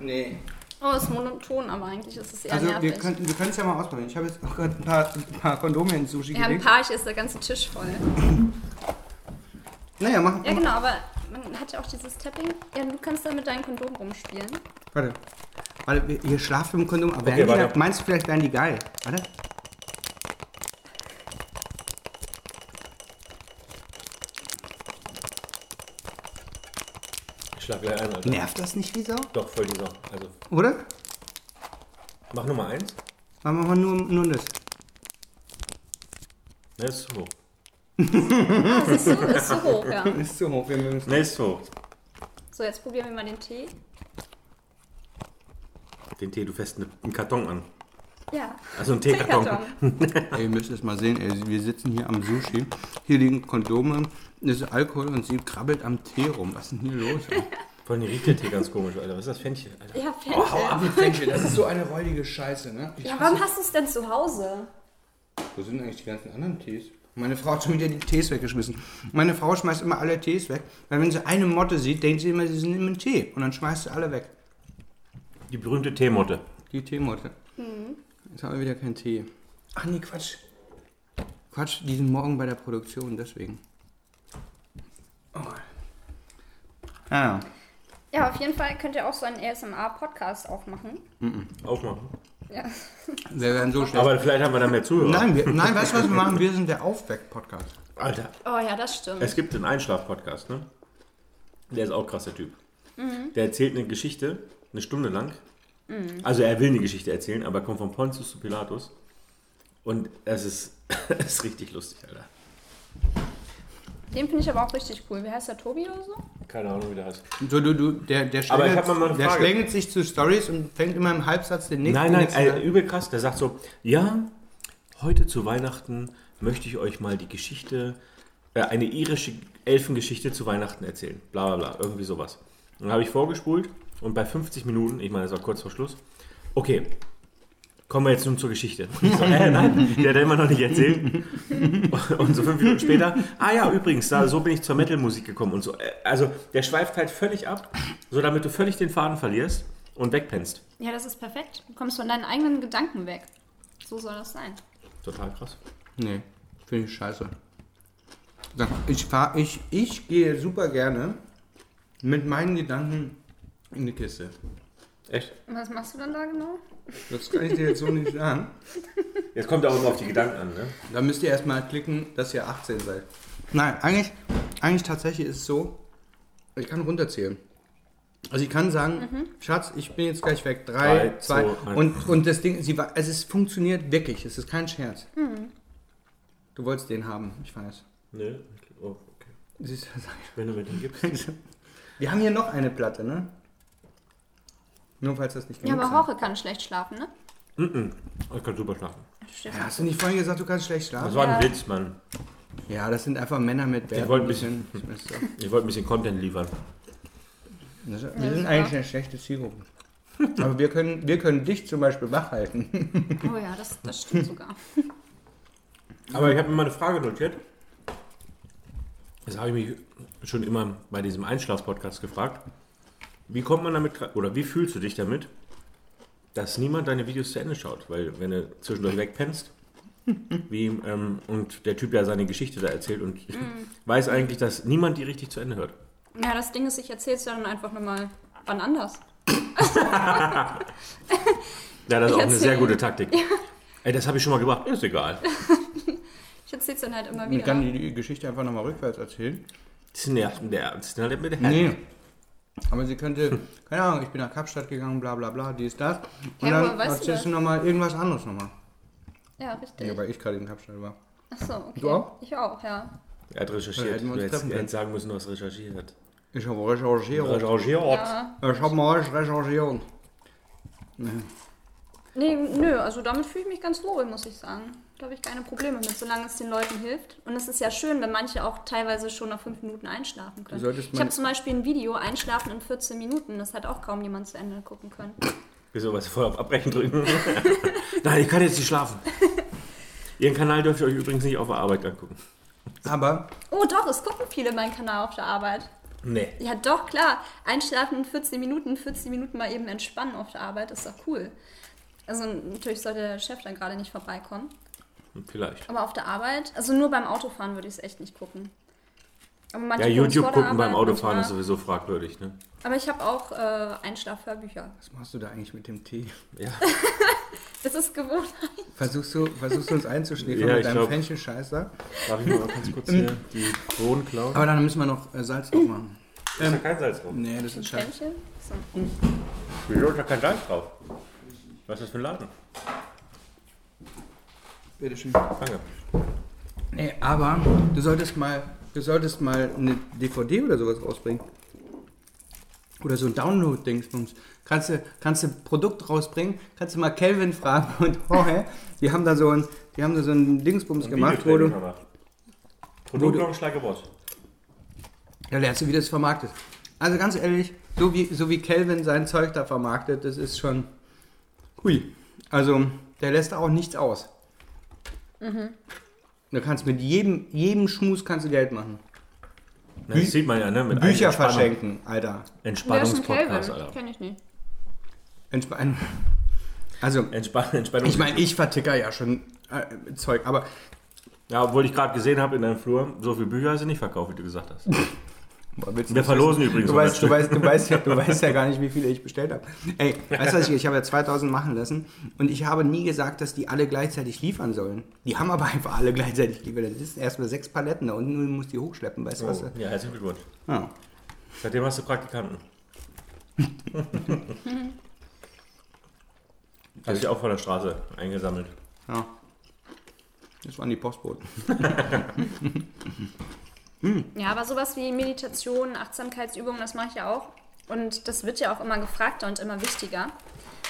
B: Nee.
D: Oh, ist monoton, aber eigentlich ist es eher
B: Also wir
D: nervig.
B: könnten wir können es ja mal ausprobieren. Ich habe jetzt auch gerade ein paar, ein paar Kondome ins Sushi
D: ja, ein
B: gelegt.
D: paar, hier ist der ganze Tisch voll.
B: Naja, mach.
D: Ja, genau, aber man hat ja auch dieses Tapping. Ja, du kannst da mit deinem Kondom rumspielen.
B: Warte. Warte, wir- ihr schlaft mit dem Kondom. Aber
C: Okay,
B: wären die
C: warte.
B: meinst du, vielleicht wären die geil? Warte.
C: Schlag gleich ein, Alter.
B: Nervt das nicht wie Sau?
C: Doch, voll die Sau. Also,
B: Oder?
C: mach Nummer eins.
B: Machen wir mal nur, nur das.
C: Ne, ist zu hoch.
D: Ah, siehst du, ist so hoch, ja.
B: Ist zu hoch, wir es.
C: Ne, ist zu hoch.
D: So, jetzt probieren wir mal den Tee.
C: Den Tee, du fässt einen Karton an.
D: Ja.
C: Also einen Teekarton.
B: Ey, ihr müsst es mal sehen, ey, wir sitzen hier am Sushi. Hier liegen Kondome, ist Alkohol und sie krabbelt am Tee rum. Was ist denn hier los?
C: Vor allem riecht der Tee ganz komisch, Alter. Was ist das Fenchel, Alter?
D: Ja,
B: Oh, hau
D: Fenchel.
B: ab mit Fenchel, das ist so eine räudige Scheiße, ne? Ich
D: Ja, warum hast du es denn zu Hause?
B: Wo sind eigentlich die ganzen anderen Tees? Meine Frau hat schon wieder die Tees weggeschmissen. Meine Frau schmeißt immer alle Tees weg, weil wenn sie eine Motte sieht, denkt sie immer, sie sind im Tee. Und dann schmeißt sie alle weg.
C: Die berühmte Teemotte.
B: Die Teemotte.
D: Mhm.
B: Jetzt haben wir wieder keinen Tee. Ach nee, Quatsch. Quatsch, die sind morgen bei der Produktion, deswegen. Oh. Ah,
D: Ja, auf jeden Fall könnt ihr auch so einen ASMR-Podcast aufmachen.
C: Aufmachen.
D: Ja.
B: wir werden so schnell.
C: Aber vielleicht haben wir da mehr Zuhörer.
B: Nein, wir, nein, weißt du, was wir machen? Wir sind der Aufweck-Podcast.
C: Alter,
D: Oh ja, das stimmt.
C: es gibt einen Einschlaf-Podcast, ne? Der ist auch krass, der Typ. Der erzählt eine Geschichte, eine Stunde lang. Also er will eine Geschichte erzählen, aber kommt von Pontius zu Pilatus. Und es ist, es ist richtig lustig, Alter.
D: Den finde ich aber auch richtig cool. Wie heißt der Tobi oder so?
C: Keine Ahnung, wie der heißt.
B: So, du, du, der, der,
C: Aber ich
B: schlängelt,
C: hab mal eine
B: der
C: Frage.
B: schlängelt sich zu Stories und fängt immer im Halbsatz den nächsten.
C: Nein, nein,
B: nächsten
C: äh, übel krass. Der sagt so, ja, heute zu Weihnachten möchte ich euch mal die Geschichte, äh, eine irische Elfengeschichte zu Weihnachten erzählen. Bla bla bla, irgendwie sowas. Und dann habe ich vorgespult und bei 50 Minuten, ich meine, das war kurz vor Schluss, okay, kommen wir jetzt nun zur Geschichte. Ich so, äh, nein, der hat immer noch nicht erzählt. Und so fünf Minuten später, ah ja, übrigens, da, so bin ich zur Metal-Musik gekommen und so. Äh, Also der schweift halt völlig ab, so damit du völlig den Faden verlierst und wegpennst.
D: Ja, das ist perfekt. Du kommst von deinen eigenen Gedanken weg. So soll das sein.
C: Total krass.
B: Nee, finde ich scheiße. Ich, fahr, ich, ich gehe super gerne mit meinen Gedanken in die Kiste.
C: Echt?
D: Und was machst du dann da genau?
B: Das kann ich dir jetzt so nicht sagen.
C: Jetzt kommt auch immer auf die Gedanken an, ne?
B: Da müsst ihr erstmal klicken, dass ihr 18 seid. Nein, eigentlich, eigentlich tatsächlich ist es so, ich kann runterzählen. Also ich kann sagen, Schatz, ich bin jetzt gleich weg. Drei,
C: Drei,
B: zwei.
C: zwei,
B: und, und das Ding, sie war, also es funktioniert wirklich, es ist kein Scherz. Du wolltest den haben, ich weiß.
C: Nö. Oh, okay.
B: Siehst du,
C: Wenn du mir den gibst.
B: Wir haben hier noch eine Platte, ne? Nur falls das nicht
D: Ja,
B: genug
D: aber
B: sein.
D: Roche kann schlecht schlafen, ne?
C: Ich kann super schlafen.
B: Ja, hast du nicht vorhin gesagt, du kannst schlecht
C: Das
B: schlafen?
C: war ein
D: Ja.
C: Witz, Mann.
B: Ja, das sind einfach Männer mit Wert.
C: wollte ein bisschen-
B: bisschen-
C: Ich wollte ein bisschen Content liefern.
B: Das- Wir sind eigentlich eine schlechte Zielgruppe. Aber wir können, wir können dich zum Beispiel wach halten.
D: Oh ja, das, das stimmt sogar.
C: Aber ich habe mir mal eine Frage notiert. Das habe ich mich schon immer bei diesem Einschlaf-Podcast gefragt. Wie kommt man damit, oder wie fühlst du dich damit, dass niemand deine Videos zu Ende schaut? Weil wenn du zwischendurch wegpennst, wie, ähm, und der Typ ja seine Geschichte da erzählt und ich weiß eigentlich, dass niemand die richtig zu Ende hört.
D: Ja, das Ding ist, ich erzähl's ja dann einfach nochmal wann anders.
C: Ja, das ist
D: Ich
C: auch eine sehr gute Taktik. Ey, das habe ich schon mal gemacht. Ist egal.
D: Ich erzähl's dann halt immer wieder.
B: kann die, die Geschichte einfach nochmal rückwärts erzählen.
C: Das der, das halt mit der
B: Nee. Aber sie könnte, keine Ahnung, ich bin nach Kapstadt gegangen, bla bla bla, dies, das. Und
D: Ja, aber
B: dann
D: weißt du
B: erzählst
D: das?
B: du nochmal irgendwas anderes nochmal.
D: Ja, richtig.
B: Ja, weil ich gerade in Kapstadt war.
D: Achso, okay.
B: Du auch?
D: Ich auch, ja.
C: Er hat recherchiert.
B: hätten wir uns
C: Du hättest,
B: treffen können.
C: hättest sagen müssen, du hast recherchiert.
B: Ich habe recherchiert.
C: Recherchiert.
D: ja.
B: Ich habe mal recherchiert.
D: Nee, nö, also damit fühle ich mich ganz wohl, muss ich sagen. Da habe ich keine Probleme mit, solange es den Leuten hilft. Und es ist ja schön, wenn manche auch teilweise schon nach fünf Minuten einschlafen können. Ich habe zum Beispiel ein Video, Einschlafen in 14 Minuten. Das hat auch kaum jemand zu Ende gucken können.
C: Wieso, was vorher auf Abbrechen drücken? Nein, ich kann jetzt nicht schlafen. Ihren Kanal dürft ihr euch übrigens nicht auf der Arbeit angucken.
B: Aber
D: Oh doch, es gucken viele meinen Kanal auf der Arbeit.
C: Nee.
D: Ja, doch, klar. Einschlafen in 14 Minuten, 14 Minuten mal eben entspannen auf der Arbeit, ist doch cool. Also natürlich sollte der Chef dann gerade nicht vorbeikommen.
C: Vielleicht.
D: Aber auf der Arbeit, also nur beim Autofahren würde ich es echt nicht gucken. Aber
C: Ja,
D: gucken
C: YouTube gucken beim
D: Arbeit,
C: Autofahren ist
D: manchmal-
C: sowieso fragwürdig, ne?
D: Aber ich habe auch äh, Einschlafhörbücher.
B: was machst du da eigentlich mit dem Tee?
C: Ja.
D: Das ist gewohnt.
B: Versuchst du, versuchst du uns einzuschläfern
C: Ja,
B: mit deinem Fenchel-Scheißer?
C: Darf ich mal ganz kurz hier die Bohnen klauen?
B: Aber dann müssen wir noch äh, Salz drauf machen.
C: Da ist ja kein Salz drauf.
B: Nee, das
D: Ein
B: ist scheiße.
D: So.
C: Wieso ist da kein Salz drauf? Was ist das für ein Laden?
B: Bitteschön.
C: Danke.
B: Nee, aber du solltest mal, du solltest mal eine DVD oder sowas rausbringen. Oder so ein Download-Dingsbums. Kannst du, kannst du ein Produkt rausbringen, kannst du mal Kelvin fragen und Jorge, die haben da so ein, die haben da so ein Dingsbums gemacht, wo du,
C: Produktlaunch like a boss.
B: da lernst du, wie das vermarktet. Also ganz ehrlich, so wie, so wie Kelvin sein Zeug da vermarktet, das ist schon, hui. Also, der lässt auch nichts aus. Du kannst mit jedem, jedem Schmus kannst du Geld machen.
C: Na, das sieht man ja, ne? Mit
B: Bücher
C: Entspannung-
B: verschenken, Alter.
C: Entspannungspodcast, Alter.
D: Kenn ich nicht.
B: Entspann also,
C: Entspann Entspannung.
B: ich meine, ich verticker ja schon äh, Zeug, aber
C: ja, obwohl ich gerade gesehen habe in deinem Flur, so viele Bücher hast du nicht verkauft, wie du gesagt hast. Wir verlosen
B: wissen?
C: übrigens
B: Du weißt, du,
C: 100
B: weißt, du, weißt ja, du weißt ja gar nicht, wie viele ich bestellt habe. Ey, weißt du, was ich, ich habe ja 2000 machen lassen und ich habe nie gesagt, dass die alle gleichzeitig liefern sollen. Die haben aber einfach alle gleichzeitig geliefert. Das sind erstmal sechs Paletten da unten, du musst die hochschleppen, weißt du was?
C: Oh, ja, herzlichen Glückwunsch.
B: Ja.
C: Seitdem hast du Praktikanten. Hast dich auch von der Straße eingesammelt.
B: ja. Das waren die Postboten.
D: Ja, aber sowas wie Meditation, Achtsamkeitsübungen, das mache ich ja auch. Und das wird ja auch immer gefragter und immer wichtiger.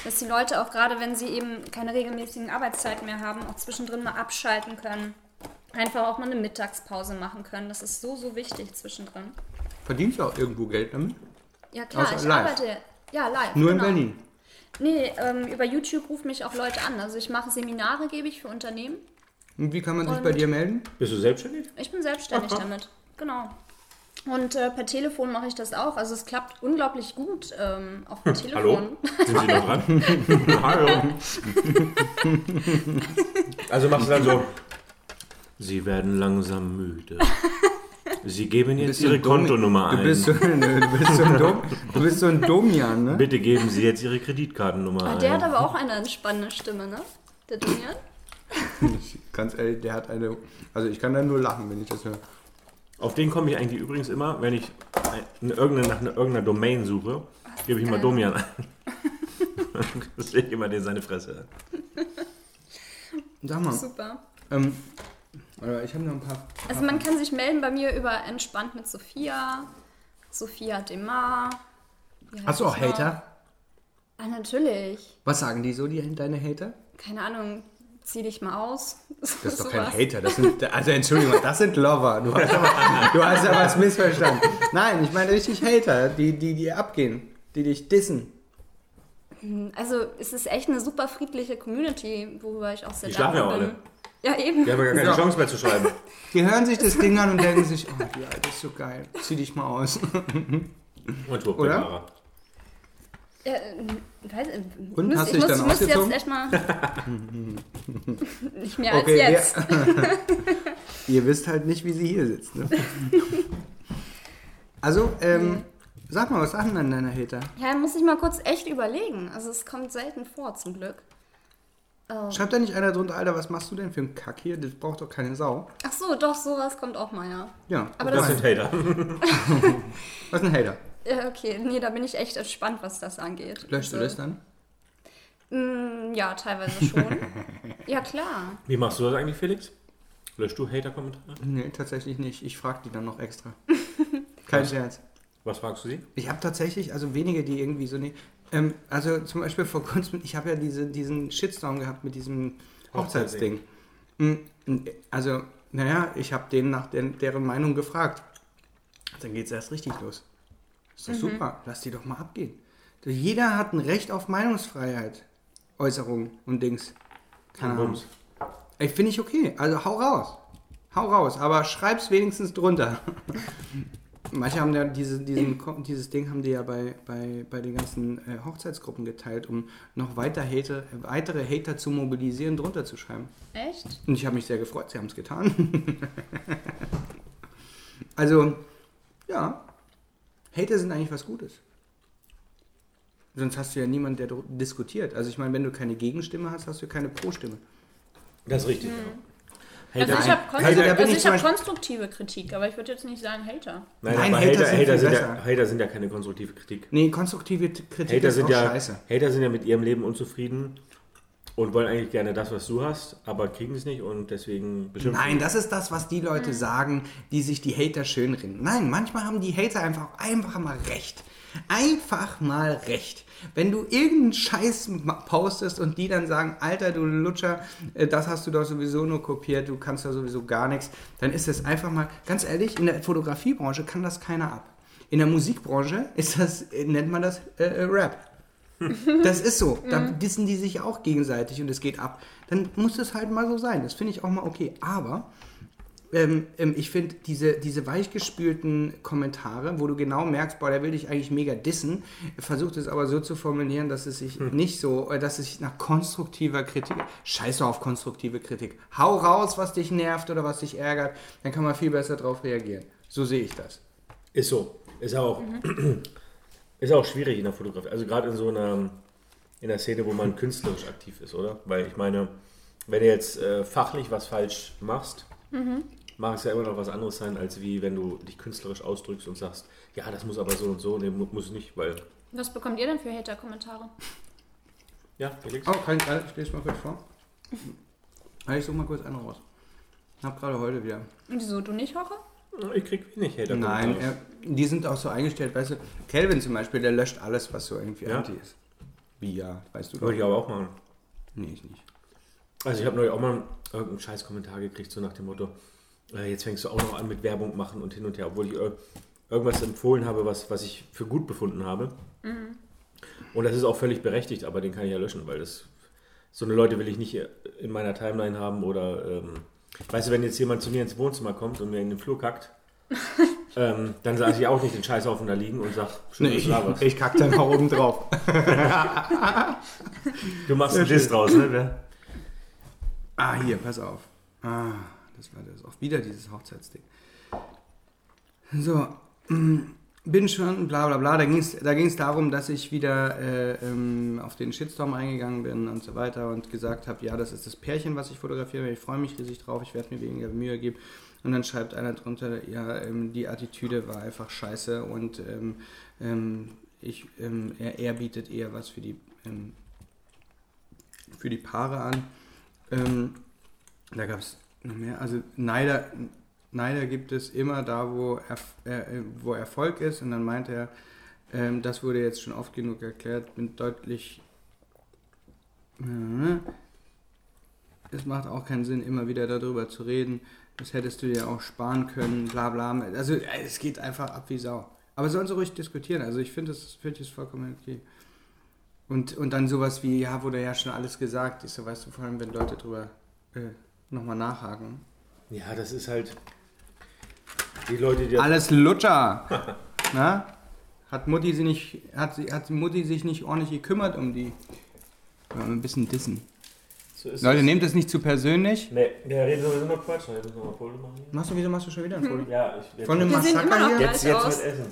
D: Dass die Leute auch gerade, wenn sie eben keine regelmäßigen Arbeitszeiten mehr haben, auch zwischendrin mal abschalten können. Einfach auch mal eine Mittagspause machen können. Das ist so, so wichtig zwischendrin.
B: Verdienst du auch irgendwo Geld damit?
D: Ja klar,
B: Außer
D: ich
B: live?
D: arbeite ja live.
B: Nur
D: genau.
B: in Berlin.
D: Nee, ähm, über YouTube rufen mich auch Leute an. Also ich mache Seminare, gebe ich für Unternehmen.
B: Und wie kann man sich
D: Und-
B: bei dir melden?
C: Bist du selbstständig?
D: Ich bin selbstständig damit. Genau. Und äh, per Telefon mache ich das auch. Also es klappt unglaublich gut, ähm, auch per Telefon.
C: Hallo? Sind Sie noch dran? Hallo. also machst du dann so, Sie werden langsam müde. Sie geben jetzt Ihre
B: ein
C: Kontonummer
B: Du
C: ein.
B: bist so, nö, du bist so ein, Dom, du bist so ein Domian, ne?
C: Bitte geben Sie jetzt Ihre Kreditkartennummer
D: Ah,
C: ein.
D: der hat aber auch eine entspannende Stimme, ne? Der Dunian.
B: Ganz ehrlich, der hat eine. Also ich kann da nur lachen, wenn ich das höre.
C: Auf den komme ich eigentlich übrigens immer, wenn ich ein- irgendeine, nach einer, irgendeiner Domain suche, gebe ich immer. Domian ein. das ich immer den seine Fresse.
B: Sag mal,
D: Super.
B: ähm, ich habe noch ein paar.
D: Also man kann sich melden bei mir über Entspannt mit Sophia, Sophia Demar.
B: Hast du auch? Hater?
D: Ah, natürlich.
B: Was sagen die so, die, deine Hater?
D: Keine Ahnung, zieh dich mal aus.
B: Das ist doch kein Hater, das sind, also Entschuldigung, das sind Lover. Du hast aber, du hast ja was missverstanden. Nein, ich meine richtig Hater, die, die, die abgehen, die dich dissen.
D: Also es ist echt eine super friedliche Community, worüber ich auch sehr
C: Die schlafen ja
D: bin. Ja, eben.
C: Wir haben ja gar keine
B: Ja.
C: Chance mehr zu schreiben.
B: Die hören sich das Ding an und denken sich, oh, die Alte ist so geil, zieh dich mal aus.
C: Und
B: Oder?
D: Ja, äh, weiß, äh,
B: Und,
D: muss,
B: hast du
D: ich
B: dich
D: muss,
B: dann
D: muss jetzt
B: ausgezogen?
D: echt mal. Nicht mehr
B: Okay,
D: als jetzt.
B: wer- Ihr wisst halt nicht, wie sie hier sitzt. Ne? Also, ähm, sag mal, was sagen denn deine Hater?
D: Ja, muss ich mal kurz echt überlegen. Also es kommt selten vor, zum Glück. Oh.
B: Schreibt da nicht einer drunter, Alter, was machst du denn für einen Kack hier? Das braucht doch keine Sau.
D: Ach so, doch, sowas kommt auch mal, ja.
B: Ja,
D: Aber
C: Das
D: das,
C: sind Hater.
B: was ist ein Hater?
D: Ja, okay, nee, da bin ich echt gespannt, was das angeht.
B: Löschst du
D: Also,
B: das dann?
D: mm, Ja, teilweise schon. ja, klar.
C: Wie machst du das eigentlich, Felix? Löschst du Hater-Kommentare?
B: Nee, tatsächlich nicht. Ich frage die dann noch extra. Kein Scherz.
C: Was fragst du sie?
B: Ich habe tatsächlich, also wenige, die irgendwie so nicht. Ähm, also zum Beispiel vor kurzem, ich habe ja diese, diesen Shitstorm gehabt mit diesem Hochzeitsding. Mm, Also, naja, ich habe denen nach den, deren Meinung gefragt. Dann geht es erst richtig los. Ist doch super, lass die doch mal abgehen. Jeder hat ein Recht auf Meinungsfreiheit. Äußerungen und Dings. Keine Ahnung. Ey, finde ich okay. Also hau raus. Hau raus, aber schreib's wenigstens drunter. Manche haben ja diese, diesen, dieses Ding haben die ja bei, bei, bei den ganzen äh, Hochzeitsgruppen geteilt, um noch weiter Hater, weitere Hater zu mobilisieren, drunter zu schreiben.
D: Echt?
B: Und ich habe mich sehr gefreut, sie haben es getan. also, ja, Hater sind eigentlich was Gutes. Sonst hast du ja niemanden, der diskutiert. Also ich meine, wenn du keine Gegenstimme hast, hast du keine Pro-Stimme.
C: Das ist richtig. Ja.
D: Also ich habe konstru
B: Also
D: also hab konstruktive Kritik, aber ich würde jetzt nicht sagen Hater.
C: Nein,
B: Nein,
C: aber
B: Hater
C: Hater,
B: sind
C: Hater, sind ja. Hater sind ja keine konstruktive Kritik.
B: Nee, konstruktive Kritik
C: Hater
B: ist
C: sind,
B: auch
C: ja,
B: scheiße.
C: Hater sind ja mit ihrem Leben unzufrieden und wollen eigentlich gerne das, was du hast, aber kriegen es nicht und deswegen bestimmt.
B: Nein, das ist das, was die Leute sagen, die sich die Hater schönreden. Nein, manchmal haben die Hater einfach, einfach mal recht. Einfach mal recht. Wenn du irgendeinen Scheiß postest und die dann sagen, Alter, du Lutscher, äh, das hast du doch sowieso nur kopiert, du kannst da sowieso gar nichts, dann ist das einfach mal, ganz ehrlich, in der Fotografiebranche kann das keiner ab. In der Musikbranche ist das, äh, nennt man das äh, äh, Rap. Das ist so. Da dissen die sich auch gegenseitig und es geht ab. Dann muss es halt mal so sein. Das finde ich auch mal okay. Aber ähm, ähm, ich finde diese, diese weichgespülten Kommentare, wo du genau merkst, boah, der will dich eigentlich mega dissen, versucht es aber so zu formulieren, dass es sich nicht so, äh, dass es sich nach konstruktiver Kritik, scheiß doch auf konstruktive Kritik, hau raus, was dich nervt oder was dich ärgert, dann kann man viel besser darauf reagieren. So sehe ich das.
C: Ist so. Ist auch, ist auch schwierig in der Fotografie. Also gerade in so einer, in der Szene, wo man künstlerisch aktiv ist, oder? Weil ich meine, wenn du jetzt äh, fachlich was falsch machst, mag es ja immer noch was anderes sein, als wie wenn du dich künstlerisch ausdrückst und sagst, ja, das muss aber so und so, nee, mu- muss nicht, weil,
D: Was bekommt ihr denn für Hater-Kommentare?
C: ja, Felix?
B: Oh, kann ich, ich lese mal kurz vor. Ja, Ich suche mal kurz einen raus. Ich habe gerade heute wieder.
D: Wieso, du nicht, Hoche?
C: Ich krieg wenig Hater.
B: Nein, er, die sind auch so eingestellt, weißt du, Kelvin zum Beispiel, der löscht alles, was so irgendwie
C: Ja?
B: anti ist. Wie ja, weißt du doch.
C: Würde ich aber auch machen.
B: Nee, ich nicht.
C: Also ich habe neulich auch mal irgendeinen scheiß Kommentar gekriegt, so nach dem Motto, äh, jetzt fängst du auch noch an mit Werbung machen und hin und her, obwohl ich ir- irgendwas empfohlen habe, was, was ich für gut befunden habe. Und das ist auch völlig berechtigt, aber den kann ich ja löschen, weil das so eine Leute will ich nicht in meiner Timeline haben oder ähm, weißt du, wenn jetzt jemand zu mir ins Wohnzimmer kommt und mir in den Flur kackt, ähm, dann sage ich auch nicht den Scheißhaufen da liegen und sag, schön,
B: Nee, ich,
C: warst.
B: ich kack dann auch oben drauf.
C: Du machst einen Diss draus, ne?
B: Ah, hier, pass auf. Ah, das war das. Auch wieder dieses Hochzeitsding. So, bin schon, bla bla bla. Da ging es da ging's darum, dass ich wieder äh, ähm, auf den Shitstorm eingegangen bin und so weiter und gesagt habe, ja, das ist das Pärchen, was ich fotografiere. Ich freue mich riesig drauf, ich werde mir weniger Mühe geben. Und dann schreibt einer drunter, ja, ähm, die Attitüde war einfach scheiße und ähm, ähm, ich, ähm, er, er bietet eher was für die, für die Paare an. Da gab es noch mehr. Also Neider, Neider gibt es immer da, wo, Erf äh, wo Erfolg ist. Und dann meint er, ähm, das wurde jetzt schon oft genug erklärt, bin deutlich. Äh, es macht auch keinen Sinn, immer wieder darüber zu reden. Das hättest du dir auch sparen können, bla bla. Also äh, es geht einfach ab wie Sau. Aber sollen sie ruhig diskutieren. Also ich finde das, find das vollkommen okay. Und, und dann sowas wie, ja, wurde ja schon alles gesagt. Ich so, weißt du, vor allem, wenn Leute drüber äh, nochmal nachhaken.
C: Ja, das ist halt die Leute, die
B: Alles Lutscher! Na? Hat Mutti, sie nicht, hat, sie, hat Mutti sich nicht ordentlich gekümmert um die? Ja, ein bisschen dissen.
C: so ist
B: Leute,
C: es.
B: nehmt es nicht zu persönlich.
C: Nee, der redet sowieso nur Quatsch. Ich muss nochmal Foto machen.
B: Machst du, wieso machst du schon wieder ein Foto?
C: Ja, ich jetzt,
B: Von dem
D: Wir
B: Massaker hier?
C: jetzt, jetzt mit Essen.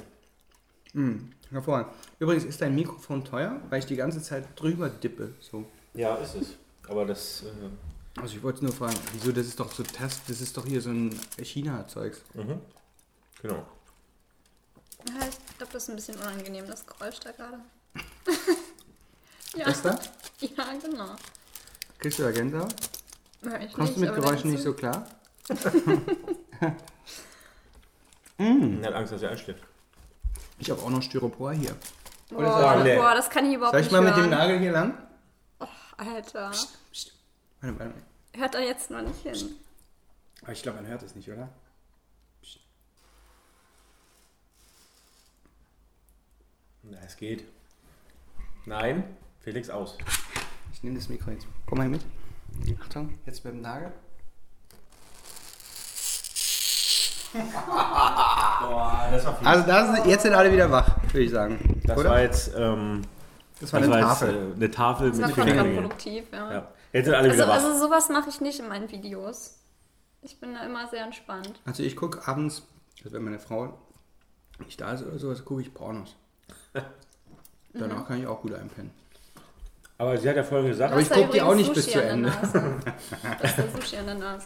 B: Hm, hervorragend. Übrigens, ist dein Mikrofon teuer? Weil ich die ganze Zeit drüber dippe. So.
C: Ja, ist es. Aber das. Äh,
B: Also ich wollte nur fragen, wieso, das ist doch so Test, das ist doch hier so ein China-Zeugs.
C: mhm. Genau.
D: Ja, ich glaube, das ist ein bisschen unangenehm, das Geräusch da gerade. ja.
B: Das da?
D: ja, genau.
B: Kriegst du da Gänsehaut?
D: Ja, ich
B: Kommst du mit Geräuschen nicht so klar?
C: Er hat Angst, dass er einschläft.
B: Ich habe auch noch Styropor hier. Oder
D: Boah,
B: sagen,
C: nee.
D: boah, das kann ich überhaupt
B: Soll ich
D: nicht
B: mal mit
D: hören.
B: dem Nagel hier lang?
D: Alter,
B: Warte, warte.
D: hört da jetzt noch nicht hin.
B: Aber ich glaube, man hört es nicht, oder?
C: Na, es geht. Nein, Felix aus.
B: Ich nehme das Mikro jetzt. Komm mal hier mit. Achtung, jetzt mit dem Nagel.
C: Boah, das war viel.
B: Also das, jetzt sind alle wieder wach, würde ich sagen.
C: das
B: oder?
C: war jetzt, ähm,
B: das war eine
C: jetzt,
B: Tafel.
C: äh, eine Tafel
D: Das war
C: mit Fingernägeln.
D: kontraproduktiv, ja.
C: Ja. Jetzt sind alle
D: Also,
C: wieder wach.
D: also sowas mache ich nicht in meinen Videos. Ich bin da immer sehr entspannt.
B: Also ich gucke abends, also wenn meine Frau nicht da ist oder sowas, gucke ich Pornos. Danach kann ich auch gut einpennen.
C: aber sie hat ja vorhin gesagt,
B: Aber ich
D: Du hast da
B: guck die auch nicht bis
D: Sushi
B: zu
D: an der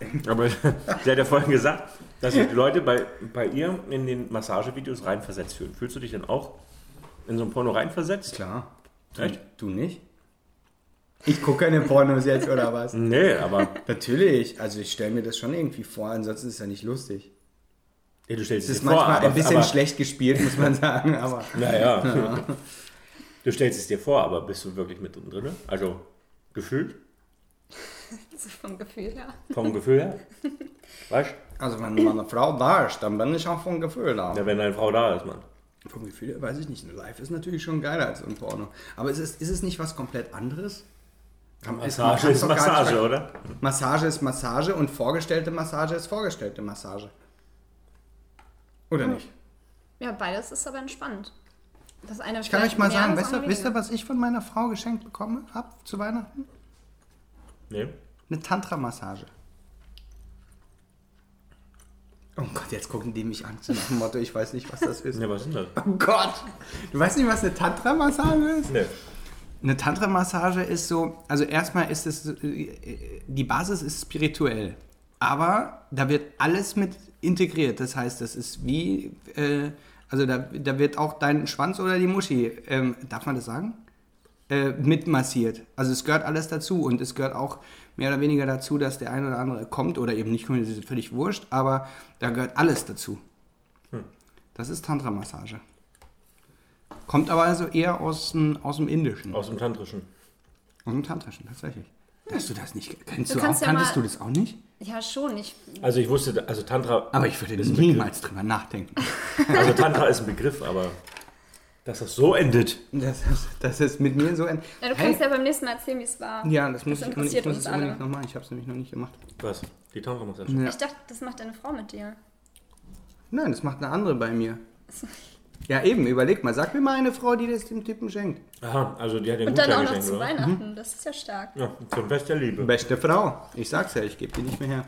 B: Ende.
C: Aber sie hat ja vorhin gesagt, dass sich die Leute bei, bei ihr in den Massagevideos reinversetzt fühlen. Fühlst du dich denn auch in so ein Porno reinversetzt?
B: Klar.
C: Echt?
B: Du nicht? Ich gucke keine Pornos jetzt, oder was?
C: Nee, aber
B: Natürlich, also ich stelle mir das schon irgendwie vor, ansonsten ist es ja nicht lustig.
C: nee, du stellst
B: Es ist
C: dir vor,
B: manchmal
C: aber,
B: ein bisschen
C: aber,
B: schlecht gespielt, muss man sagen, aber
C: Naja. Du stellst es dir vor, aber bist du wirklich mit drin? Also gefühlt?
D: Ist vom Gefühl her.
C: Vom Gefühl her? Weißt
B: also wenn meine Frau da ist, dann bin ich auch vom Gefühl da.
C: Ja, wenn deine Frau da ist, Mann.
B: Vom Gefühl her weiß ich nicht. Live ist natürlich schon geiler als ein Porno. Aber ist es, ist es nicht was komplett anderes? Kann-
C: Massage ist
B: nicht
C: Massage, oder?
B: Massage ist Massage und vorgestellte Massage ist vorgestellte Massage. Oder nicht?
D: Ja, beides ist aber entspannt. Das eine
B: Ich kann euch mal sagen, wisst ihr, wisst ihr,
D: was?
B: ich von meiner Frau geschenkt bekommen habe zu Weihnachten?
C: Nee.
B: Eine Tantra-Massage. Oh Gott, jetzt gucken die mich an, so nach dem Motto, ich weiß nicht, was das ist.
C: Ja, was ist denn das?
B: Oh Gott! Du weißt nicht, was eine Tantra-Massage ist?
C: Nee.
B: Eine Tantra-Massage ist so, also erstmal ist es, die Basis ist spirituell, aber da wird alles mit integriert. Das heißt, das ist wie, äh, also da, da wird auch dein Schwanz oder die Muschi, ähm, darf man das sagen? Äh, mitmassiert. Also es gehört alles dazu und es gehört auch mehr oder weniger dazu, dass der ein oder andere kommt oder eben nicht kommt, das ist völlig wurscht, aber da gehört alles dazu. Das ist Tantra-Massage. Kommt aber also eher aus dem, aus dem Indischen.
C: Aus dem Tantrischen.
B: Aus dem Tantrischen, tatsächlich. Hast du das nicht? Kennst
D: Du
B: du, auch?
D: kannst ja
B: Kanntest du das auch nicht?
D: Ja, schon. Ich,
C: Also ich wusste, also Tantra,
B: Aber ich würde niemals drüber nachdenken.
C: Also Tantra ist ein Begriff, aber dass das so endet.
B: Das ist, das ist mit mir so ein.
D: ja, du
B: Hey,
D: kannst ja beim nächsten Mal erzählen, wie es war.
B: ja, das muss
D: Das
B: ich, ich
D: interessiert
B: muss
D: uns
B: es unbedingt
D: alle.
B: noch machen. Ich habe es nämlich noch nicht gemacht.
C: Was? Die Tantra-Massage?
B: Ja.
D: Ich dachte, das macht deine Frau mit dir.
B: Nein, das macht eine andere bei mir. Ja, eben, überleg mal. Sag mir mal eine Frau, die das dem Typen schenkt.
C: Aha, also die hat den
D: Und dann auch noch
C: geschenkt,
D: zu
C: oder?
D: Weihnachten. Das ist ja stark.
C: Ja, zum Fest der Liebe.
B: Beste Frau. Ich sag's ja, ich gebe die nicht mehr her.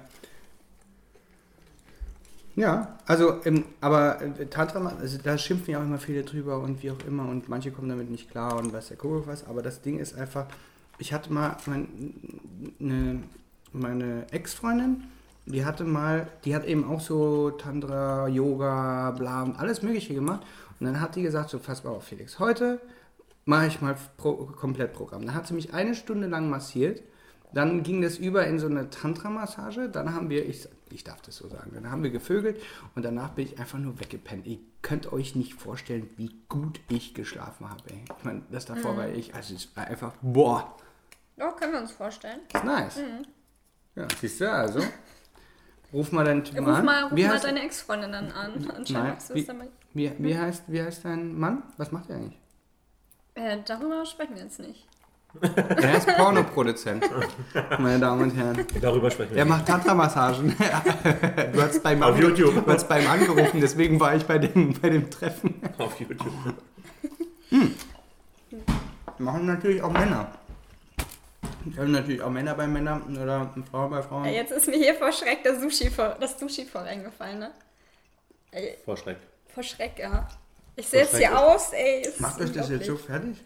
B: Ja, also, ähm, aber äh, Tantra, also da schimpfen ja auch immer viele drüber und wie auch immer und manche kommen damit nicht klar und weiß der Kuckuck was, aber das Ding ist einfach, ich hatte mal mein, ne, meine Ex-Freundin, die hatte mal, die hat eben auch so Tantra, Yoga, bla, und alles mögliche gemacht und dann hat die gesagt, so pass mal auf Felix, heute mache ich mal Pro Komplettprogramm. Dann hat sie mich eine Stunde lang massiert. Dann ging das über in so eine Tantra-Massage. Dann haben wir, ich, ich darf das so sagen, dann haben wir gevögelt und danach bin ich einfach nur weggepennt. Ihr könnt euch nicht vorstellen, wie gut ich geschlafen habe. Ey. Ich meine, das davor war ich, also es war einfach, boah,
D: Ja, können wir uns vorstellen.
B: ist nice. Ja, siehst du, also. Ruf mal deinen Typen
D: Ruf
B: an.
D: mal, ruf
B: wie,
D: mal
B: heißt,
D: deine Ex-Freundin dann an. Anscheinend
B: wie- wie, wie, heißt, wie heißt dein Mann? Was macht er eigentlich?
D: Äh, darüber sprechen wir jetzt nicht.
B: Er ist Pornoproduzent, meine Damen und Herren.
C: Darüber sprechen wir.
B: Er macht Tantra-Massagen. du hast beim
C: Auf
B: Ange-
C: YouTube.
B: Du hast beim angerufen, deswegen war ich bei dem, bei dem Treffen.
C: auf YouTube.
B: Machen natürlich auch Männer. Können natürlich auch Männer bei Männern oder Frauen bei Frauen.
D: Jetzt ist mir hier vor Schreck das Sushi vor, das Sushi voll eingefallen, ne? Ey,
C: Vor Schreck.
D: vor Schreck, ja. Ich sehe jetzt hier aus, ey.
B: Macht euch das jetzt so fertig?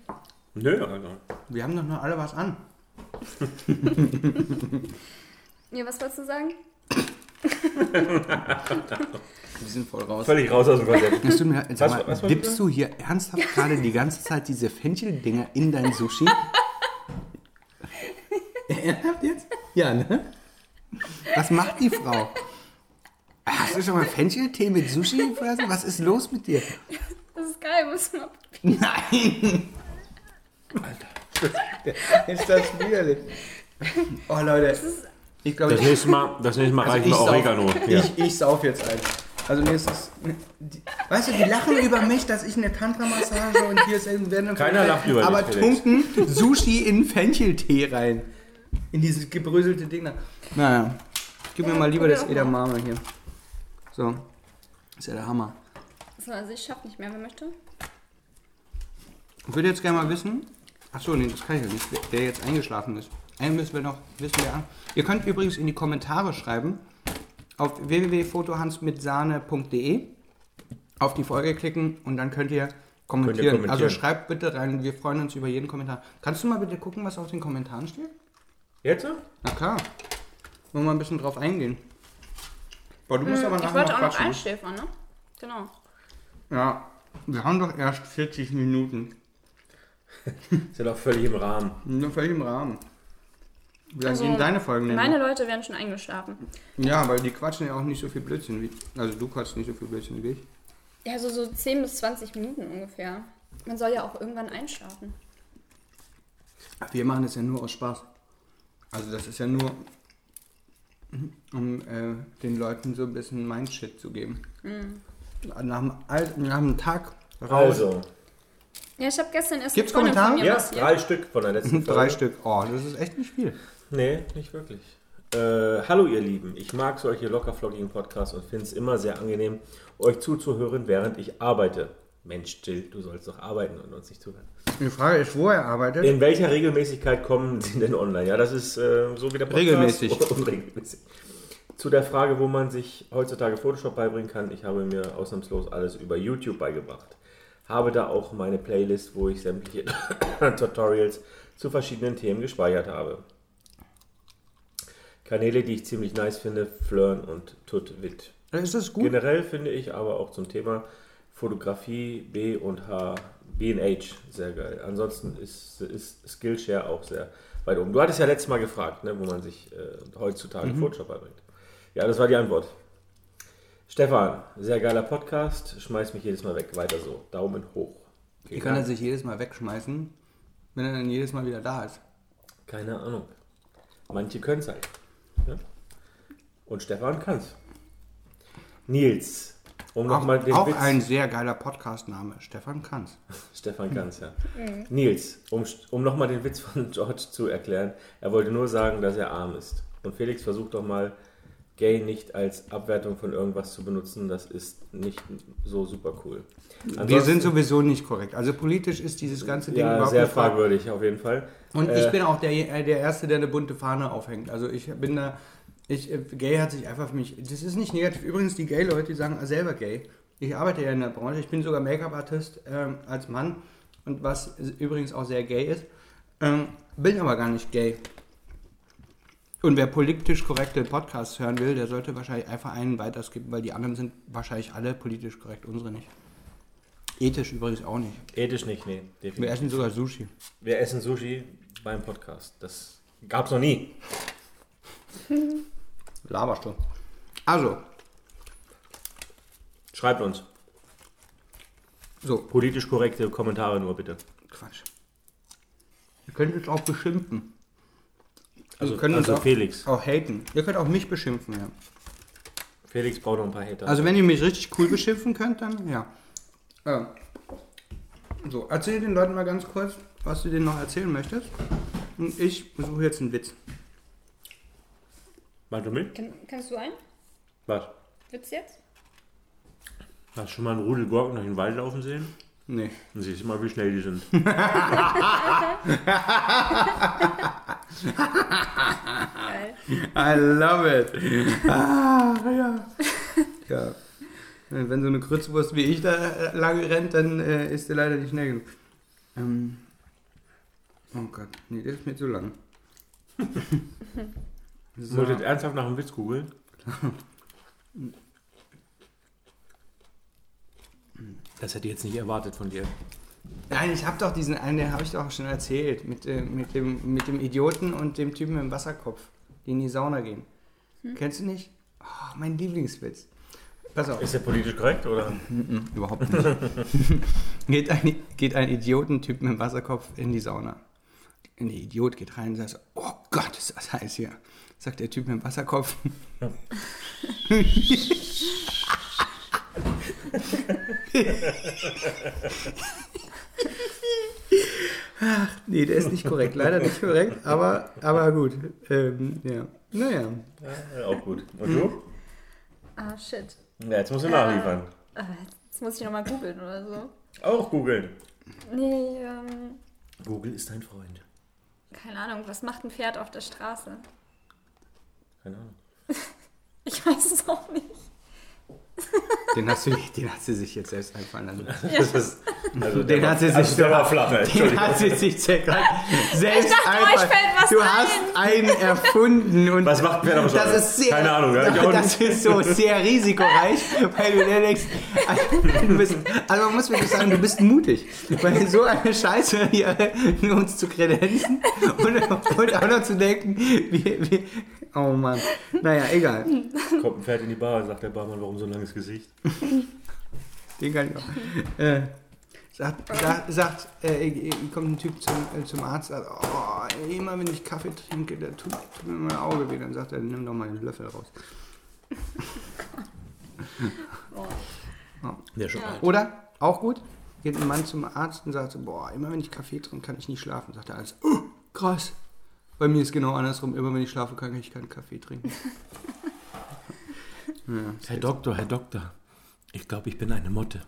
C: Nö, Alter.
B: Wir haben doch nur alle was an.
D: Ja, was wolltest du sagen?
B: Wir sind voll raus.
C: Völlig raus aus dem Konzept.
B: Mir leid, sag
C: Was-
B: mal,
C: was
B: dippst du hier ernsthaft gerade die ganze Zeit diese Fenchel-Dinger in dein Sushi? Ernsthaft jetzt? Ja, ne? Was macht die Frau? Hast du schon mal Fencheltee mit Sushi gefressen? Was ist los mit dir?
D: Das ist geil, muss man.
B: Nein! Alter. Ist das widerlich. Oh Leute, ich glaube,
C: Das
B: ich,
C: nächste Mal, das nächste Mal reichen wir Oregano. Ja.
B: Ich, ich sauf jetzt ein. Also mir ist das. Die, weißt du, die lachen über mich, dass ich eine Tantra-Massage und hier ist irgendwer.
C: Keiner lacht über dich,
B: Aber tunken Sushi in Fencheltee rein. In dieses gebröselte Ding da. Naja. Gib mir mal lieber das Edamame hier. So. Ist ja der Hammer.
D: So, also ich schaff nicht mehr, wer möchte.
B: Ich würde jetzt gerne mal wissen. Achso, nee, das kann ich ja nicht. wer- jetzt eingeschlafen ist. Einen müssen wir noch wissen, wer an. Ihr könnt übrigens in die Kommentare schreiben. Auf www.fotohansmitsahne.de auf die Folge klicken und dann könnt ihr kommentieren.
C: kommentieren.
B: Also schreibt bitte rein, wir freuen uns über jeden Kommentar. Kannst du mal bitte gucken, was auf den Kommentaren steht?
C: Jetzt?
B: Na klar. Wollen wir mal ein bisschen drauf eingehen. Boah, du musst aber
D: Ich
B: nachher
D: wollte
B: noch
D: auch noch
B: quatschen.
D: einschläfern, ne? Genau.
B: Ja, wir haben doch erst 40 Minuten.
C: Ist ja doch völlig im Rahmen.
B: Nur völlig im Rahmen. Wie lange
D: Also,
B: gehen deine Folgen denn?
D: Meine
B: noch?
D: Leute werden schon eingeschlafen.
B: Ja, weil die quatschen ja auch nicht so viel Blödsinn wie. Also du quatschst nicht so viel Blödsinn wie ich.
D: Ja, so, so 10 bis 20 Minuten ungefähr. Man soll ja auch irgendwann einschlafen.
B: Wir machen das ja nur aus Spaß. Also das ist ja nur, um äh, den Leuten so ein bisschen Mindshit zu geben. Nach, dem, Al- nach dem Tag raus.
C: Also,
D: Ja, ich habe gestern erst
B: Gibt's
D: Freundin von
B: Kommentare?
C: ja,
D: massiert.
C: drei Stück von der letzten Folge.
B: Drei Stück. Oh, das ist echt nicht viel.
C: Nee, nicht wirklich. Äh, hallo ihr Lieben, ich mag solche lockerflockigen Podcasts und finde es immer sehr angenehm, euch zuzuhören, während ich arbeite. Mensch, Jill, du sollst doch arbeiten und uns nicht zuhören.
B: Die Frage ist, wo er arbeitet.
C: In welcher Regelmäßigkeit kommen sie denn online? Ja, das ist äh, so wie der Podcast.
B: Regelmäßig.
C: Unregelmäßig. Zu der Frage, wo man sich heutzutage Photoshop beibringen kann, ich habe mir ausnahmslos alles über YouTube beigebracht. Habe da auch meine Playlist, wo ich sämtliche Tutorials zu verschiedenen Themen gespeichert habe. Kanäle, die ich ziemlich nice finde, Flirn und Tutwit.
B: ist das gut?
C: Generell finde ich aber auch zum Thema Fotografie B und H, B&H sehr geil. Ansonsten ist, ist Skillshare auch sehr weit oben. Du hattest ja letztes Mal gefragt, ne, wo man sich äh, heutzutage Photoshop beibringt. Ja, das war die Antwort. Stefan, sehr geiler Podcast. Schmeiß mich jedes Mal weg. Weiter so. Daumen hoch.
B: Wie kann er sich jedes Mal wegschmeißen, wenn er dann jedes Mal wieder da ist?
C: Keine Ahnung. Manche können es halt. Ja? Und Stefan kann's. Nils, um
B: Auch, auch
C: Witz...
B: ein sehr geiler Podcast-Name. Stefan Kanz.
C: Stefan kann's, ja. Nils, um, um nochmal den Witz von George zu erklären, er wollte nur sagen, dass er arm ist. Und Felix versucht doch mal, gay nicht als Abwertung von irgendwas zu benutzen. Das ist nicht so super cool.
B: Wir
C: Ansonsten-
B: sind sowieso nicht korrekt. Also politisch ist dieses ganze Ding
C: ja,
B: überhaupt
C: sehr fragwürdig auf jeden Fall.
B: Und
C: Äh,
B: ich bin auch der, äh, der Erste, der eine bunte Fahne aufhängt. Also ich bin da, ich, äh, gay hat sich einfach für mich, das ist nicht negativ. Übrigens, die Gay-Leute, die sagen ah, selber gay. Ich arbeite ja in der Branche, ich bin sogar Make-up-Artist ähm, als Mann und was übrigens auch sehr gay ist. Ähm, bin aber gar nicht gay. Und wer politisch korrekte Podcasts hören will, der sollte wahrscheinlich einfach einen weiterskippen, weil die anderen sind wahrscheinlich alle politisch korrekt, unsere nicht. Ethisch übrigens auch nicht.
C: Ethisch nicht, nee.
B: Wir
C: Definitiv.
B: essen sogar Sushi.
C: Wir essen Sushi beim Podcast. Das gab's noch nie.
B: Laberst du. Also,
C: Schreibt uns.
B: so,
C: Politisch korrekte Kommentare nur bitte.
B: Quatsch. Ihr könnt uns auch beschimpfen.
C: Also,
B: Wir können
C: also
B: uns auch,
C: Felix.
B: auch haten. Ihr könnt auch mich beschimpfen, ja.
C: Felix braucht noch ein paar Hater.
B: Also wenn ihr mich richtig cool beschimpfen könnt, dann ja. Äh, So, erzähl den Leuten mal ganz kurz, was du denen noch erzählen möchtest. Und ich suche jetzt einen Witz.
C: Meinst du mit?
D: Kann, kannst du einen
C: Was?
D: Witz jetzt?
C: Hast du schon mal einen Rudel Gurken durch den Wald laufen sehen?
B: Nee.
C: Dann siehst du mal, wie schnell die sind.
B: I love it. Ah, ja. ja. Wenn so eine Grützwurst wie ich da lange rennt, dann äh, ist der leider nicht schnell genug. Ähm. Oh Gott, nee, der ist mir zu lang.
C: So. Wolltet ernsthaft nach einem Witz googeln? Das hätte ich jetzt nicht erwartet von dir.
B: Nein, ich habe doch diesen einen, den habe ich doch schon erzählt, mit, äh, mit, dem, mit dem Idioten und dem Typen im Wasserkopf, die in die Sauna gehen. Kennst du nicht? Oh, mein Lieblingswitz. Pass auf.
C: Ist der politisch korrekt oder?
B: Überhaupt nicht. geht, ein, geht ein Idiotentypen im Wasserkopf in die Sauna. Der Idiot geht rein und sagt, so, oh Gott, ist das heiß hier. Sagt der Typ mit dem Wasserkopf. Ach, nee, der ist nicht korrekt. Leider nicht korrekt, aber, aber gut. Ähm, ja. Naja.
C: Ja, auch gut. Und du?
D: Ah, shit.
C: Ja, jetzt musst du nachliefern.
D: Ah, jetzt muss ich nochmal googeln oder so.
C: Auch googeln.
D: Nee, ähm,
C: Google ist dein Freund.
D: keine Ahnung. Was macht ein Pferd auf der Straße?
C: Keine Ahnung.
D: Ich weiß es auch nicht.
B: Den hast, du, den hat sie sich jetzt selbst einfallen lassen.
C: Ist, also
B: Den
C: der
B: hat sie sich
C: also der war
B: so-
C: flach,
B: Den hat sie sich selbst einfallen-
D: was
B: Du
D: ein.
B: hast einen erfunden und
C: Was macht Schäuble?
B: das ist sehr,
C: Keine Ahnung, ja,
B: das ist so sehr risikoreich, weil du dir denkst, du bist, also man muss wirklich sagen, du bist mutig, weil so eine Scheiße hier uns zu kredenzen und, und auch noch zu denken, wie, wie, oh Mann, naja, egal,
C: Kommt ein Pferd in die Bar, sagt der Barmann, warum so ein langes Gesicht?
B: den kann ich auch. Äh, sagt, sagt, sagt äh, kommt ein Typ zum, äh, zum Arzt, sagt, oh, immer wenn ich Kaffee trinke, da tut, tut mir mein Auge weh, dann sagt er, nimm doch mal den Löffel raus.
C: Der schon alt.
B: Oder, auch gut, geht ein Mann zum Arzt und sagt so, boah, immer wenn ich Kaffee trinke, kann ich nicht schlafen. Sagt der Arzt, oh, krass. Bei mir ist genau andersrum, immer wenn ich schlafe, kann ich keinen Kaffee trinken. ja,
C: Herr Doktor, Herr Doktor, ich glaube, ich bin eine Motte.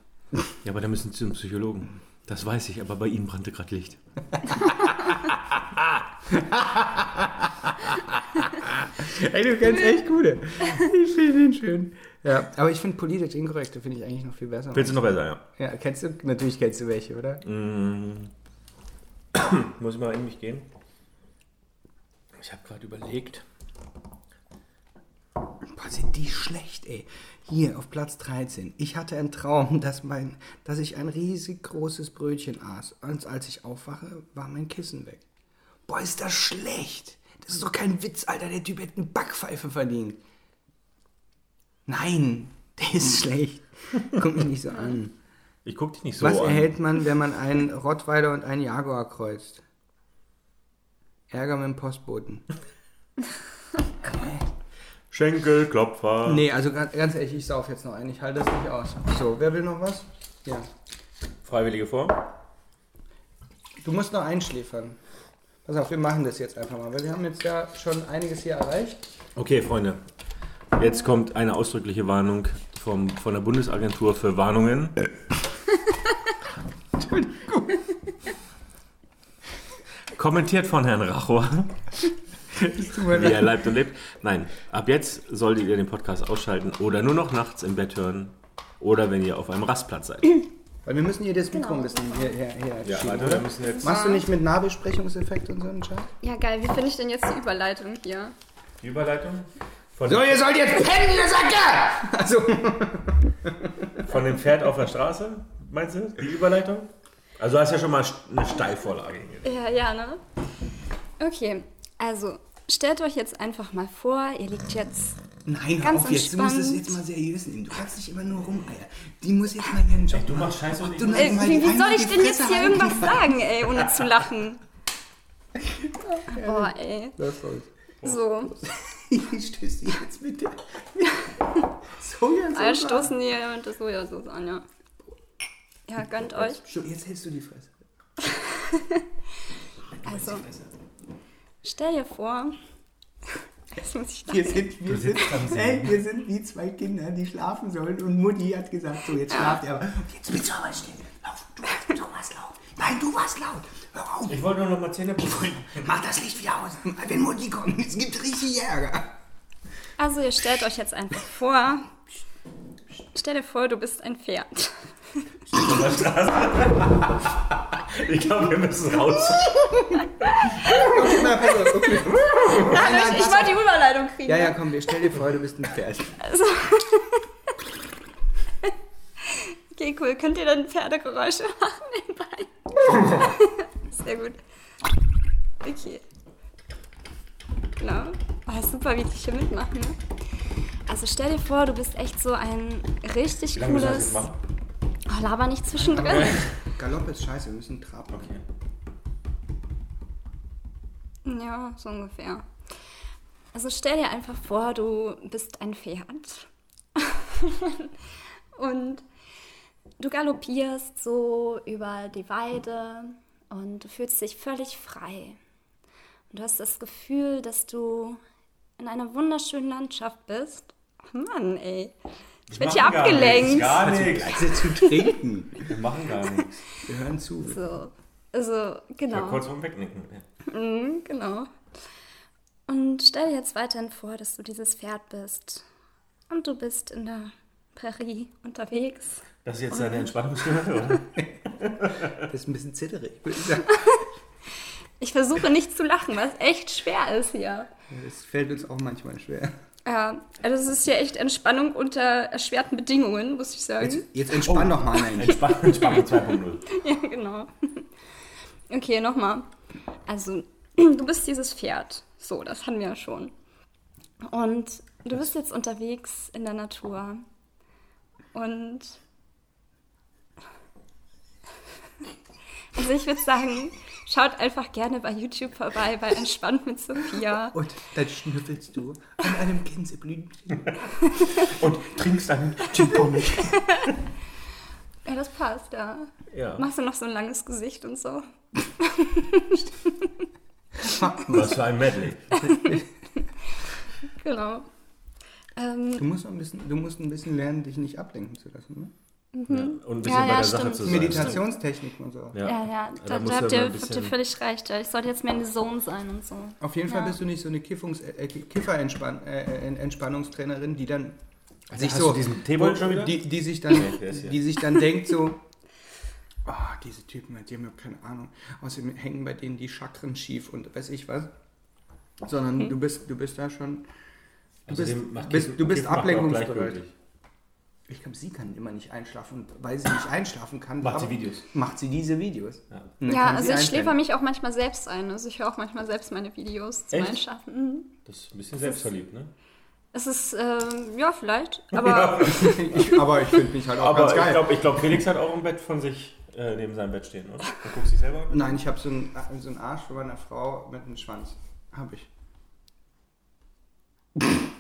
C: Ja, aber da müssen Sie zum Psychologen. Das weiß ich, aber bei Ihnen brannte gerade Licht.
B: Ey, du kennst echt gute. Ich finde den schön. Ja, aber ich finde politisch inkorrekte finde ich eigentlich noch viel besser.
C: Findest du noch besser, ja?
B: Ja, kennst du? Natürlich kennst du welche, oder?
C: Muss ich mal in mich gehen? Ich habe gerade überlegt.
B: Boah, sind die schlecht, ey. Hier auf Platz 13. Ich hatte einen Traum, dass, mein, dass ich ein riesig großes Brötchen aß. Und als ich aufwache, war mein Kissen weg. Boah, ist das schlecht. Das ist doch kein Witz, Alter. Der Typ hätte eine Backpfeife verdient. Nein, der ist schlecht. Guck mich nicht so an.
C: Ich gucke dich nicht so
B: Was
C: an.
B: erhält man, wenn man einen Rottweiler und einen Jaguar kreuzt? Ärger mit dem Postboten.
C: Schenkelklopfer.
B: Nee, also ganz, ganz ehrlich, ich sauf jetzt noch ein. Ich halte das nicht aus. So, wer will noch was? Ja.
C: Freiwillige vor.
B: Du musst noch einschläfern. Pass auf, wir machen das jetzt einfach mal, weil wir haben jetzt ja schon einiges hier erreicht.
C: Okay, Freunde. Jetzt kommt eine ausdrückliche Warnung vom, von der Bundesagentur für Warnungen. Kommentiert von Herrn Rachor, wie er leibt und lebt. Nein, ab jetzt solltet ihr den Podcast ausschalten oder nur noch nachts im Bett hören oder wenn ihr auf einem Rastplatz seid.
B: Weil wir müssen hier das Mikro ein bisschen hier, hier, hier
C: Ja,
B: schieben,
C: wir müssen jetzt
B: Machst du nicht mit Nahbesprechungseffekt und so einen Scheiß?
D: Ja, geil. Wie finde ich denn jetzt die Überleitung hier?
C: die Überleitung von,
B: So, ihr sollt jetzt pennen, ihr Säcke! Also,
C: von dem Pferd auf der Straße, meinst du? Die Überleitung? Also du hast ja schon mal eine Steilvorlage hier.
D: Ja, ja, ne? Okay, also stellt euch jetzt einfach mal vor, ihr liegt jetzt.
B: nein, hör
D: Ganz
B: auf jetzt. Du musst es
D: entspannt.
B: jetzt mal seriös nehmen. Du kannst nicht immer nur rumeiern. Die muss jetzt mal ihren Job
C: Du
B: machen.
C: machst Scheiße und ich
B: Du
C: mach-
D: Ey,
B: mal
D: wie, wie soll ich denn jetzt hier irgendwas sagen, ey, ohne zu lachen? Boah, ey.
B: Das war's.
D: So,
B: Ich stöße die jetzt mit der Sojasauce
D: alle
B: an.
D: stoßen hier und das Sojasauce an, ja. Ja, gönnt euch.
B: Schon, Jetzt hältst du die Fresse.
D: Also, stell dir vor. Jetzt muss ich
B: Wir sind, wir, sind, hey, wir sind wie zwei Kinder, die schlafen sollen und Mutti hat gesagt, so jetzt schlaft ihr aber. Jetzt bist du aber still. Lauf, du, warst- du warst laut. Nein, du warst laut. Hör auf.
C: Ich wollte nur noch mal Zähne putzen.
B: Mach das Licht wieder aus. Wenn Mutti kommt, es gibt richtig Ärger.
D: Also, ihr stellt euch jetzt einfach vor. Stell dir vor, du bist ein Pferd.
C: Ich glaube, wir müssen raus.
B: Okay, na, pass auf, okay. Nein, nein,
D: ich
B: pass
D: wollte die Überleitung kriegen.
B: Ja, ja, komm, wir stell dir vor, du bist ein Pferd.
D: Okay, cool. Könnt ihr dann Pferdegeräusche machen nebenbei? Sehr gut. Okay. Genau. Oh, super, wie die hier mitmachen, ne? Also stell dir vor, du bist echt so ein richtig
C: Wie lange müssen wir das
D: cooles...
C: jetzt machen?
D: Oh, laber nicht zwischendrin.
B: Galopp ist scheiße, wir müssen traben.
C: Okay.
D: Ja, so ungefähr. Also stell dir einfach vor, du bist ein Pferd. und du galoppierst so über die Weide und du fühlst dich völlig frei. Und du hast das Gefühl, dass du in einer wunderschönen Landschaft bist. Ach Mann, ey. Ich werde hier
C: machen gar
D: abgelenkt.
C: nichts, Gar nichts.
B: Zu trinken.
C: Wir machen gar nichts.
B: Wir hören zu.
D: So, also, genau.
C: kurz vorm Wegnicken. Ja.
D: Mhm, genau. Und stell dir jetzt weiterhin vor, dass du dieses Pferd bist. Und du bist in der Prärie unterwegs.
C: Das ist jetzt deine Entspannungsstimme, oder?
B: Das ist ein bisschen zitterig, würde ich sagen.
D: Ich versuche nicht zu lachen, was echt schwer ist hier.
B: Das fällt uns auch manchmal schwer.
D: Ja, also es ist hier echt Entspannung unter erschwerten Bedingungen, muss ich sagen.
B: Jetzt, jetzt entspann doch mal, Mensch.
C: Entspann Entspannung 2.0.
D: Ja, genau. Okay, nochmal. Also, du bist dieses Pferd. So, das hatten wir ja schon. Und du bist jetzt unterwegs in der Natur. Und. Also, ich würde sagen, schaut einfach gerne bei YouTube vorbei, bei Entspannt mit Sophia.
B: Und dann schnüffelst du an einem Gänseblümchen.
C: Und trinkst einen Gin Tonic.
D: Ja, das passt, ja.
C: Ja.
D: Machst du noch so ein langes Gesicht und so?
C: Was für ein Medley.
D: Genau. Ähm,
B: Du musst, ein bisschen, du musst ein bisschen lernen, dich nicht ablenken zu lassen. Ne?
C: Ja. Und ein bisschen
D: Ja,
C: bei
D: ja,
C: der Sache
D: stimmt.
C: zu sein.
B: Meditationstechniken und so.
C: Ja,
D: Ja, ja,
C: Da
D: da, habt, ihr, habt ihr völlig recht. Ja. Ich sollte jetzt mehr in die Zone sein und so.
B: Auf jeden Fall
D: Ja.
B: bist du nicht so eine Kiffungs äh, Kiffer-Entspannungstrainerin, äh, Entspannungstrainerin, die dann sich
C: hast
B: so
C: diesen schon wieder?
B: Die, die sich dann, die sich dann denkt so, oh, diese Typen, die haben ja keine Ahnung. Außerdem hängen bei denen die Chakren schief und weiß ich was. Sondern du bist, du bist da schon. Du bist,
C: macht
B: bist,
C: Kiffen-
B: du bist ablenkungsbereit. Ich glaube, sie kann immer nicht einschlafen und weil sie nicht einschlafen kann,
C: Macht sie Videos.
B: Macht sie diese Videos.
C: Ja.
D: Ja, also ich schläfer mich auch manchmal selbst ein. Also ich höre auch manchmal selbst meine Videos zum
C: Echt?
D: Einschlafen. Mhm.
C: Das ist ein bisschen selbstverliebt, ne?
D: Es ist, ähm, ja, vielleicht. Aber
B: ich, aber ich finde mich halt auch
C: Aber
B: ganz
C: ich
B: geil.
C: glaube, ich glaub, Felix hat auch ein Bett von sich äh, neben seinem Bett stehen, oder? Du guckst dich selber an?
B: Nein, ich habe so einen, so einen Arsch von meiner Frau mit einem Schwanz. Habe ich.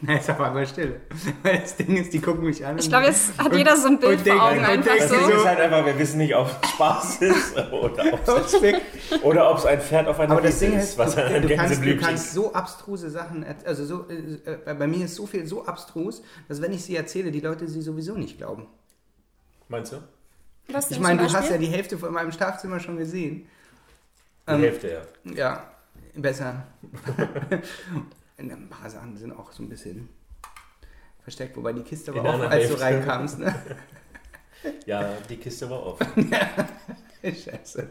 B: Na, ist aber mal still. Weil das Ding ist, die gucken mich an.
D: ich glaube, jetzt hat
B: und-
D: jeder so ein Bild vor Augen
B: und
D: einfach
B: denken
C: Das Ding
D: so.
C: ist halt einfach, wir wissen nicht, ob es Spaß ist oder ob es,
B: weg.
C: oder ob es ein Pferd auf einer
B: Aber das
C: Wiese
B: Ding
C: ist,
B: ist,
C: was
B: du,
C: ein
B: du, kannst, du
C: Gänseblümchen
B: kannst so abstruse Sachen, also so, äh, äh, bei mir ist so viel so abstrus, dass wenn ich sie erzähle, die Leute sie sowieso nicht glauben.
C: Meinst du?
D: Was
B: Ich meine, du hast ja die Hälfte von meinem Schlafzimmer schon gesehen.
C: Die
B: Ähm,
C: Hälfte, ja.
B: Ja, besser. Ein paar Sachen sind auch so ein bisschen versteckt, wobei die Kiste war
C: einer
B: als du reinkamst. Ne?
C: Ja, die Kiste war offen.
B: Scheiße.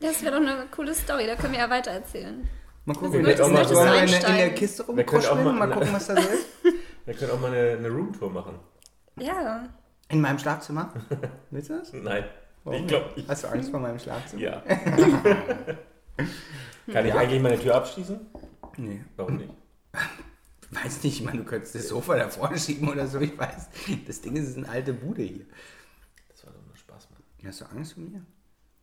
D: Das wäre doch eine coole Story, da können wir ja weiter erzählen.
B: Mal gucken,
C: Wir
B: wir
C: können auch mal
B: wir in, der- in der Kiste
C: Wir können auch
B: rumkuscheln
C: mal-
B: und mal gucken, was da so ist.
C: Wir können auch mal eine, eine Roomtour machen.
D: Ja.
B: In meinem Schlafzimmer? Willst du das?
C: Nein.
B: Warum
C: Ich glaube,
B: nicht? Hast du Angst vor meinem Schlafzimmer?
C: ja. Kann ich
B: Ja.
C: eigentlich meine Tür abschließen?
B: Nee.
C: Warum nicht?
B: Weiß nicht, ich meine, du könntest das Sofa davor schieben oder so, ich weiß. Das Ding ist, es ist eine alte Bude hier.
C: Das war doch nur Spaß, Mann.
B: Hast du Angst vor mir?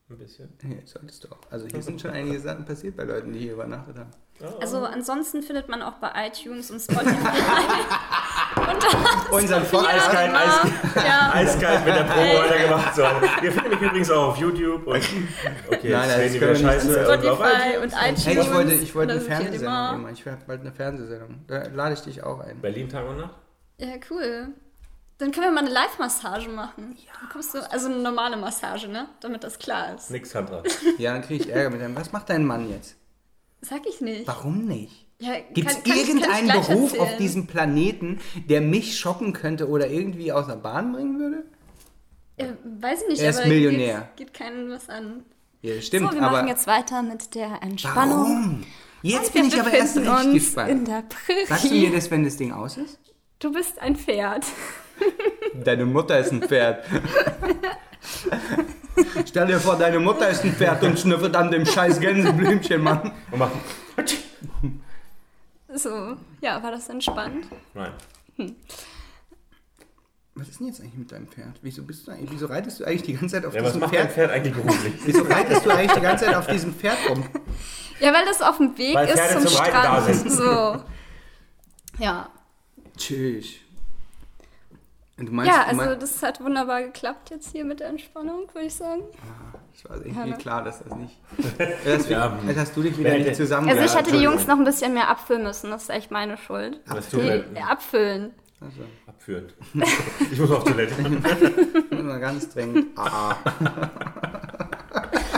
C: Ein bisschen.
B: Nee, solltest du auch. Also hier sind schon einige Sachen passiert bei Leuten, die hier übernachtet haben.
D: Also ansonsten findet man auch bei iTunes und Spotify.
B: Unseren Podcast.
C: Eiskalt, eiskalt,
D: ja.
C: eiskalt mit der Probe weitergemacht. So. Ihr findet mich übrigens auch auf YouTube und okay,
B: Nein, nein, das
C: wir
B: können wir
C: Scheiße.
B: nicht.
C: und auf
D: Spotify und iTunes.
B: Hey, ich wollte, ich wollte eine Fernsehsendung
D: immer-
B: immer. Ich habe bald eine Fernsehsendung. Da lade ich dich auch ein.
C: Berlin Tag und Nacht?
D: Ja, cool. Dann können wir mal eine Live-Massage machen. Dann kommst du, also eine normale Massage, ne? Damit das klar ist.
C: Nix, Sandra.
B: Ja, dann kriege ich Ärger mit deinem. Was macht dein Mann jetzt?
D: Sag ich nicht.
B: Warum nicht?
D: Ja,
B: Gibt es irgendeinen Beruf
D: erzählen.
B: auf diesem Planeten, der mich schocken könnte oder irgendwie aus der Bahn bringen würde?
D: Ja, weiß ich nicht,
B: Er ist
D: aber
B: Millionär.
D: Geht, geht keinen was an.
B: Ja, stimmt,
D: so, wir
B: aber
D: machen jetzt weiter mit der Entspannung.
B: warum? Jetzt bin ich aber erst richtig gespannt.
D: in der Prärie.
B: Sagst du mir das, wenn das Ding aus ist?
D: Du bist ein Pferd.
B: Deine Mutter ist ein Pferd. Stell dir vor, deine Mutter ist ein Pferd und schnüffelt an dem scheiß Gänseblümchen, Mann.
C: Und machen.
D: So, ja, war das entspannt?
C: Nein.
B: Was ist denn jetzt eigentlich mit deinem Pferd? Wieso bist du eigentlich, wieso reitest du eigentlich die ganze Zeit auf
C: Ja, was
B: diesem
C: macht dein
B: Pferd?
C: Pferd eigentlich beruflich?
B: Wieso reitest du eigentlich die ganze Zeit auf diesem Pferd rum?
D: Ja, weil das auf dem Weg
C: Weil
D: ist
C: Pferde
D: zum,
C: zum
D: Strand.
C: sind.
D: So. Ja.
B: Tschüss. Meinst,
D: Ja,
B: du
D: also das hat wunderbar geklappt jetzt hier mit der Entspannung, würde ich sagen.
B: es war irgendwie
D: Ja,
B: klar, dass das nicht. Das,
C: Ja,
B: als hast du dich wieder nicht zusammen.
D: Also ich
C: Ja,
D: hätte die. Jungs noch ein bisschen mehr abfüllen müssen, das ist echt meine Schuld. Ja, abfüllen.
B: Also,
C: abführend. Ich muss auf Toilette.
B: ich muss mal ganz dringend. Ah, ah.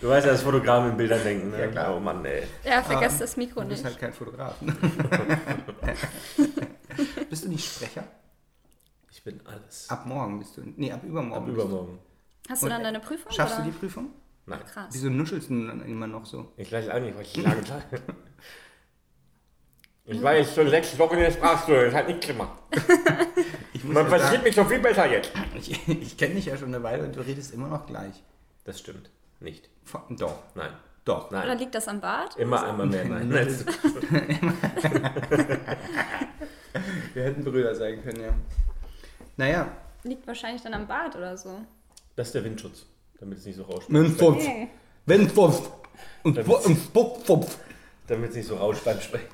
C: Du weißt ja, dass Fotografen in Bildern denken. Ne?
B: Ja, klar.
C: Oh Mann, ey.
D: Ja, vergesst das Mikro
B: Du bist
D: nicht.
B: halt kein Fotograf. du nicht Sprecher?
E: Ich bin alles.
B: Ab morgen bist du. Nee, ab übermorgen.
E: Ab
B: bist du.
E: übermorgen.
D: Hast du dann deine Prüfung?
B: Schaffst
D: oder?
B: du die Prüfung?
E: Nein.
D: Krass.
B: Wieso nuschelst du dann immer noch so?
E: Ich weiß auch nicht, was ich sagen soll. Ich war jetzt schon sechs Wochen in der Sprachschule, das hat nicht gemacht. Man
B: ja
E: versteht mich schon viel besser jetzt.
B: ich, ich kenne dich ja schon eine Weile und du redest immer noch gleich.
E: Das stimmt. Nicht.
B: Doch,
E: Nein.
B: doch.
D: Oder
E: Nein.
D: liegt das am Bart?
E: Immer einmal mehr. Nein. Nein.
B: Wir hätten Brüder sein können, ja. Naja,
D: Liegt wahrscheinlich dann am Bart oder so.
E: Das ist der Windschutz, damit es nicht so rauscht.
B: Windwurf,
D: Okay.
B: Windwurf und Spuckwurf.
E: Damit es nicht so rauscht beim Sprechen.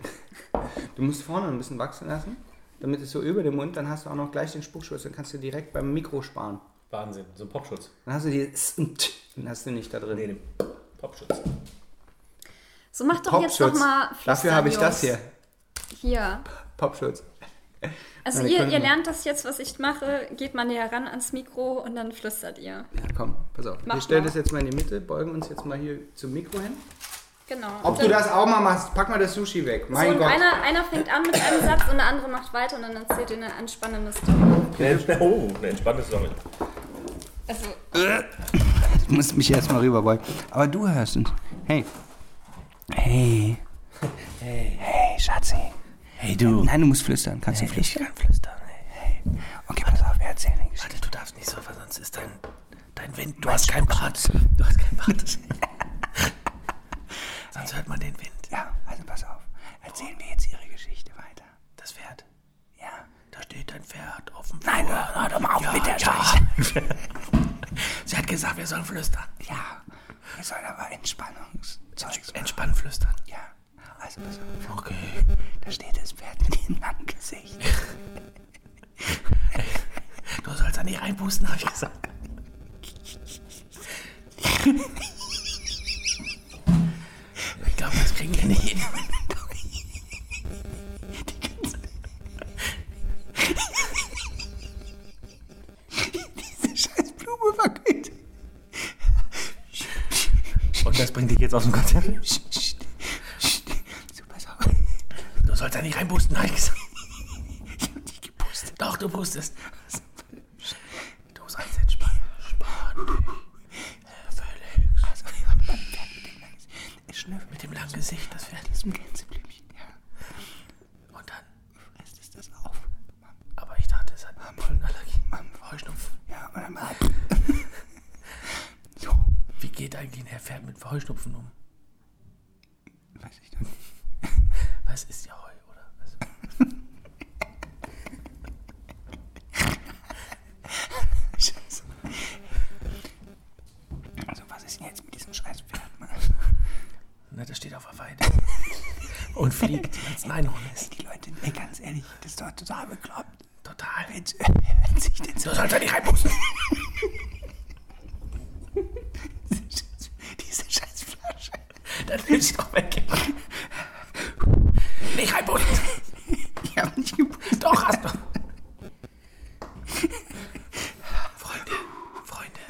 B: Du musst vorne ein bisschen wachsen lassen, damit es so über dem Mund, dann hast du auch noch gleich den Spuckschutz, dann kannst du direkt beim Mikro sparen.
E: Wahnsinn. So ein Popschutz.
B: Dann hast du die den hast du nicht da drin.
E: Nee, den Popschutz.
D: So mach doch jetzt noch
B: Popschutz.
D: mal
B: Dafür habe ich das hier.
D: Hier.
B: Popschutz.
D: Also ihr, ihr lernt das jetzt, was ich mache, geht mal näher ran ans Mikro und dann flüstert ihr.
B: Ja, komm, pass auf.
D: Mach
B: wir stellen
D: mal.
B: das jetzt mal in die Mitte, beugen uns jetzt mal hier zum Mikro hin.
D: Genau.
B: Ob du das auch mal machst, pack mal das Sushi weg.
D: so,
B: Mein
D: und
B: Gott.
D: einer, einer fängt an mit einem Satz und der andere macht weiter und dann erzählt ihr eine entspannende Story.
E: Oh, eine entspannte Story.
D: Also,
B: Du musst mich jetzt mal rüberbeugen. Aber du hörst uns. Hey. Hey. Hey. Hey, Schatzi. Hey, du. Nein, du musst flüstern. Kannst du flüstern?
C: kann flüstern. Hey, hey.
B: Okay, pass auf, wir erzählen eine Geschichte.
C: Warte, du darfst nicht so, weil sonst ist dein, dein Wind. Du hast kein Bart. Du hast kein Bart. sonst hört man den Wind.
B: Ja, also pass auf. Erzählen wir jetzt ihre Geschichte weiter.
C: Das Pferd.
B: Ja.
C: Da steht ein Pferd auf dem
B: Nein,
C: Flur.
B: hör, hör doch mal auf
C: ja,
B: mit der
C: ja. Sie hat gesagt, wir sollen flüstern.
B: Ja. Wir sollen aber Entspannungszeugs.
C: Entspannen flüstern.
B: Ja. Also pass auf.
C: Okay.
B: Da steht das Pferd mit dem langen Gesicht.
C: Du sollst da nicht reinpusten, habe ich gesagt. Ich glaube, das kriegen wir nicht hin.
B: Diese scheiß Blume wackelt.
C: Und das bringt dich jetzt aus dem Konzept.
B: So, pass auf.
C: Du sollst da nicht reinpusten, habe ich gesagt.
B: Ich hab nicht gepustet.
C: Doch, du pustest. Du sollst entspannen. Spann dich. Herr Felix.
B: Also, wir haben beim Pferd mit dem langen Es schnüffelt
C: Mit dem langen Gesicht, das Pferd.
B: diesem Gänseblümchen. Ja.
C: Und dann.
B: Fresst es das auf.
C: Aber ich dachte, es hat Pollenallergie. Heuschnupfen.
B: Ja, und dann mal. So.
C: Wie geht eigentlich ein Herr Pferd mit Heuschnupfen um?
B: Weiß ich doch nicht.
C: Was ist ja Heu, oder? Was?
B: Scheiße. Also, was ist denn jetzt mit diesem scheiß Pferd, Mann?
C: Na, das steht auf der Weide. Und fliegt, weil es ein Einhorn ist.
B: Die Leute, ey, ganz ehrlich, das ist doch total bekloppt.
C: Total.
B: Jetzt, wer hört sich denn so
C: Du sollst da nicht reinpusten.
B: diese scheiß Flasche?
C: Dann nimm sie doch weg. Nicht reinpusten.
B: Ich hab nicht gepustet.
C: Doch, hast du. Freunde, Freunde,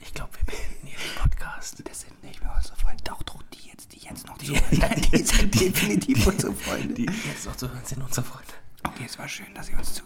C: ich glaube, wir beenden hier den Podcast.
B: Das sind nicht mehr unsere Freunde. Doch, doch, die jetzt, die jetzt noch zuhören. Die sind definitiv unsere Freunde.
C: Die jetzt noch zu hören sind unsere Freunde.
B: Okay, es war schön, dass ihr uns zugehört